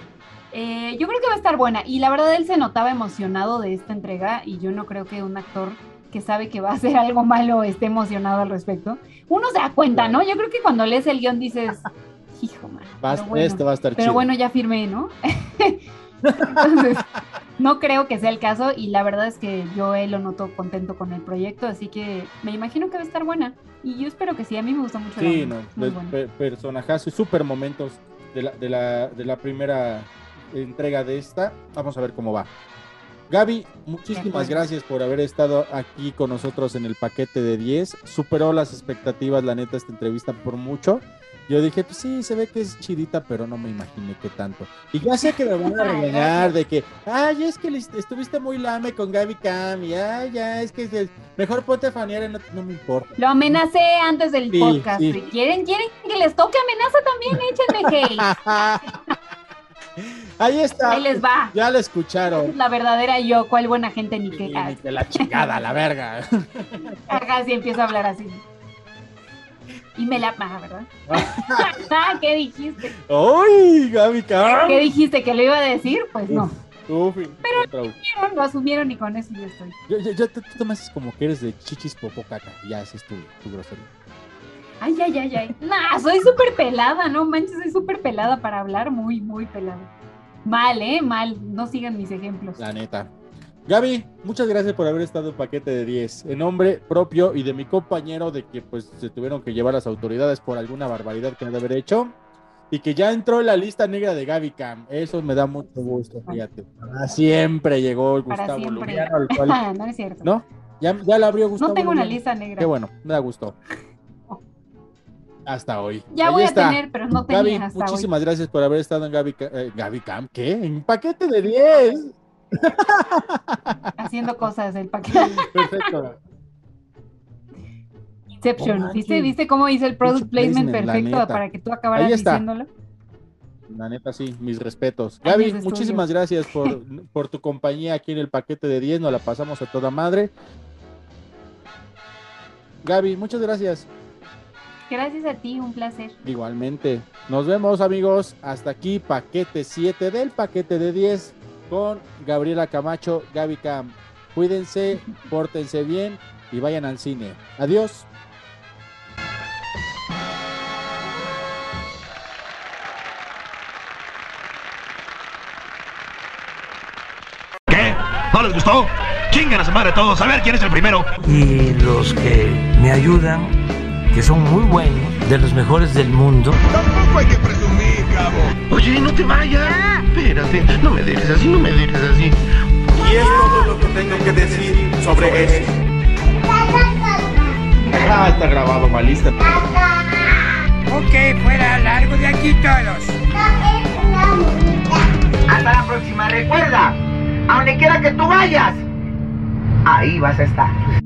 Eh, yo creo que va a estar buena y la verdad él se notaba emocionado de esta entrega y yo no creo que un actor que sabe que va a hacer algo malo esté emocionado al respecto. Uno se da cuenta, ¿no? Yo creo que cuando lees el guion dices, [LAUGHS] hijo, man. Va pero bueno, este va a estar Pero chido. bueno, ya firmé, ¿no? [LAUGHS] Entonces, no creo que sea el caso y la verdad es que yo él lo noto contento con el proyecto, así que me imagino que va a estar buena. Y yo espero que sí, a mí me gusta mucho. Sí, no, muy de- buena. pe- personajazo y super momentos de la, de, la, de la primera entrega de esta. Vamos a ver cómo va. Gaby, muchísimas gracias por haber estado aquí con nosotros en el paquete de 10. Superó las expectativas, la neta, esta entrevista por mucho. Yo dije, pues sí, se ve que es chidita, pero no me imaginé qué tanto. Y ya sé que me van a regañar de que, ay, es que estuviste muy lame con Gaby Cam, y ay, ya, es que es el- mejor ponte a fanear, no, no me importa. Lo amenacé antes del Sí, podcast. sí. ¿Quieren, quieren que les toque amenaza también? Échenme hate. [LAUGHS] Ahí está. Ahí les va. Ya la escucharon. La verdadera yo, cuál buena gente ni qué. Ni que la chingada, la verga. Ajá, sí empiezo a hablar así. Y me la. Ah, ¿verdad? [LAUGHS] Ah, ¿Qué dijiste? ¡Ay, Gaby! ¿Qué dijiste? ¿Que lo iba a decir? Pues no. Uf, Pero vez. Asumieron, Lo asumieron y con eso yo estoy. Yo, yo, yo- tú, haces como que eres de chichis popo caca. y Ya, ese es tu, tu grosería. Ay, ay, ay, ay. Nah, soy súper pelada, no manches, soy súper pelada para hablar, muy, muy pelada. Mal, ¿eh? Mal. No sigan mis ejemplos. La neta. Gaby, muchas gracias por haber estado en paquete de 10. En nombre propio y de mi compañero de que pues se tuvieron que llevar las autoridades por alguna barbaridad que han de haber hecho. Y que ya entró en la lista negra de Gaby Cam. Eso me da mucho gusto, fíjate. Para siempre llegó Gustavo. Luriano, al cual- [LAUGHS] no es cierto. ¿No? Ya, ya la abrió Gustavo. No tengo una lista negra. Qué bueno, me da gusto. Hasta hoy. Ya Ahí voy está. a tener, pero no tenía Gaby, hasta muchísimas gracias por haber estado en Gaby, eh, Gaby Cam. ¿Qué? En paquete de 10. hoy. [LAUGHS] Haciendo cosas del paquete. Perfecto. Inception. No ¿Viste. ¿Viste cómo hice el product placement placement, la perfecto para que tú acabaras diciéndolo? La neta, sí, mis respetos. Gaby, muchísimas gracias por, [LAUGHS] por tu compañía aquí en el paquete de 10. Nos la pasamos a toda madre. Gaby, muchas gracias. Gracias a ti, un placer. Igualmente. Nos vemos, amigos. Hasta aquí, paquete 7 del paquete de 10 con Gabriela Camacho, Gaby Cam. Cuídense, [LAUGHS] pórtense bien y vayan al cine. Adiós. ¿Qué? ¿No les gustó? Chingan a su madre todos, a ver quién es el primero. Y los que me ayudan, que son muy buenos, de los mejores del mundo. Tampoco hay que presumir, cabo. Oye, no te vayas. Espérate, no me dejes así, no me dejes así. Y es todo lo que tengo que decir sobre eso. Ah, está grabado, malista. Ok, fuera, largo de aquí todos. Hasta la próxima, recuerda, a donde quiera que tú vayas, ahí vas a estar.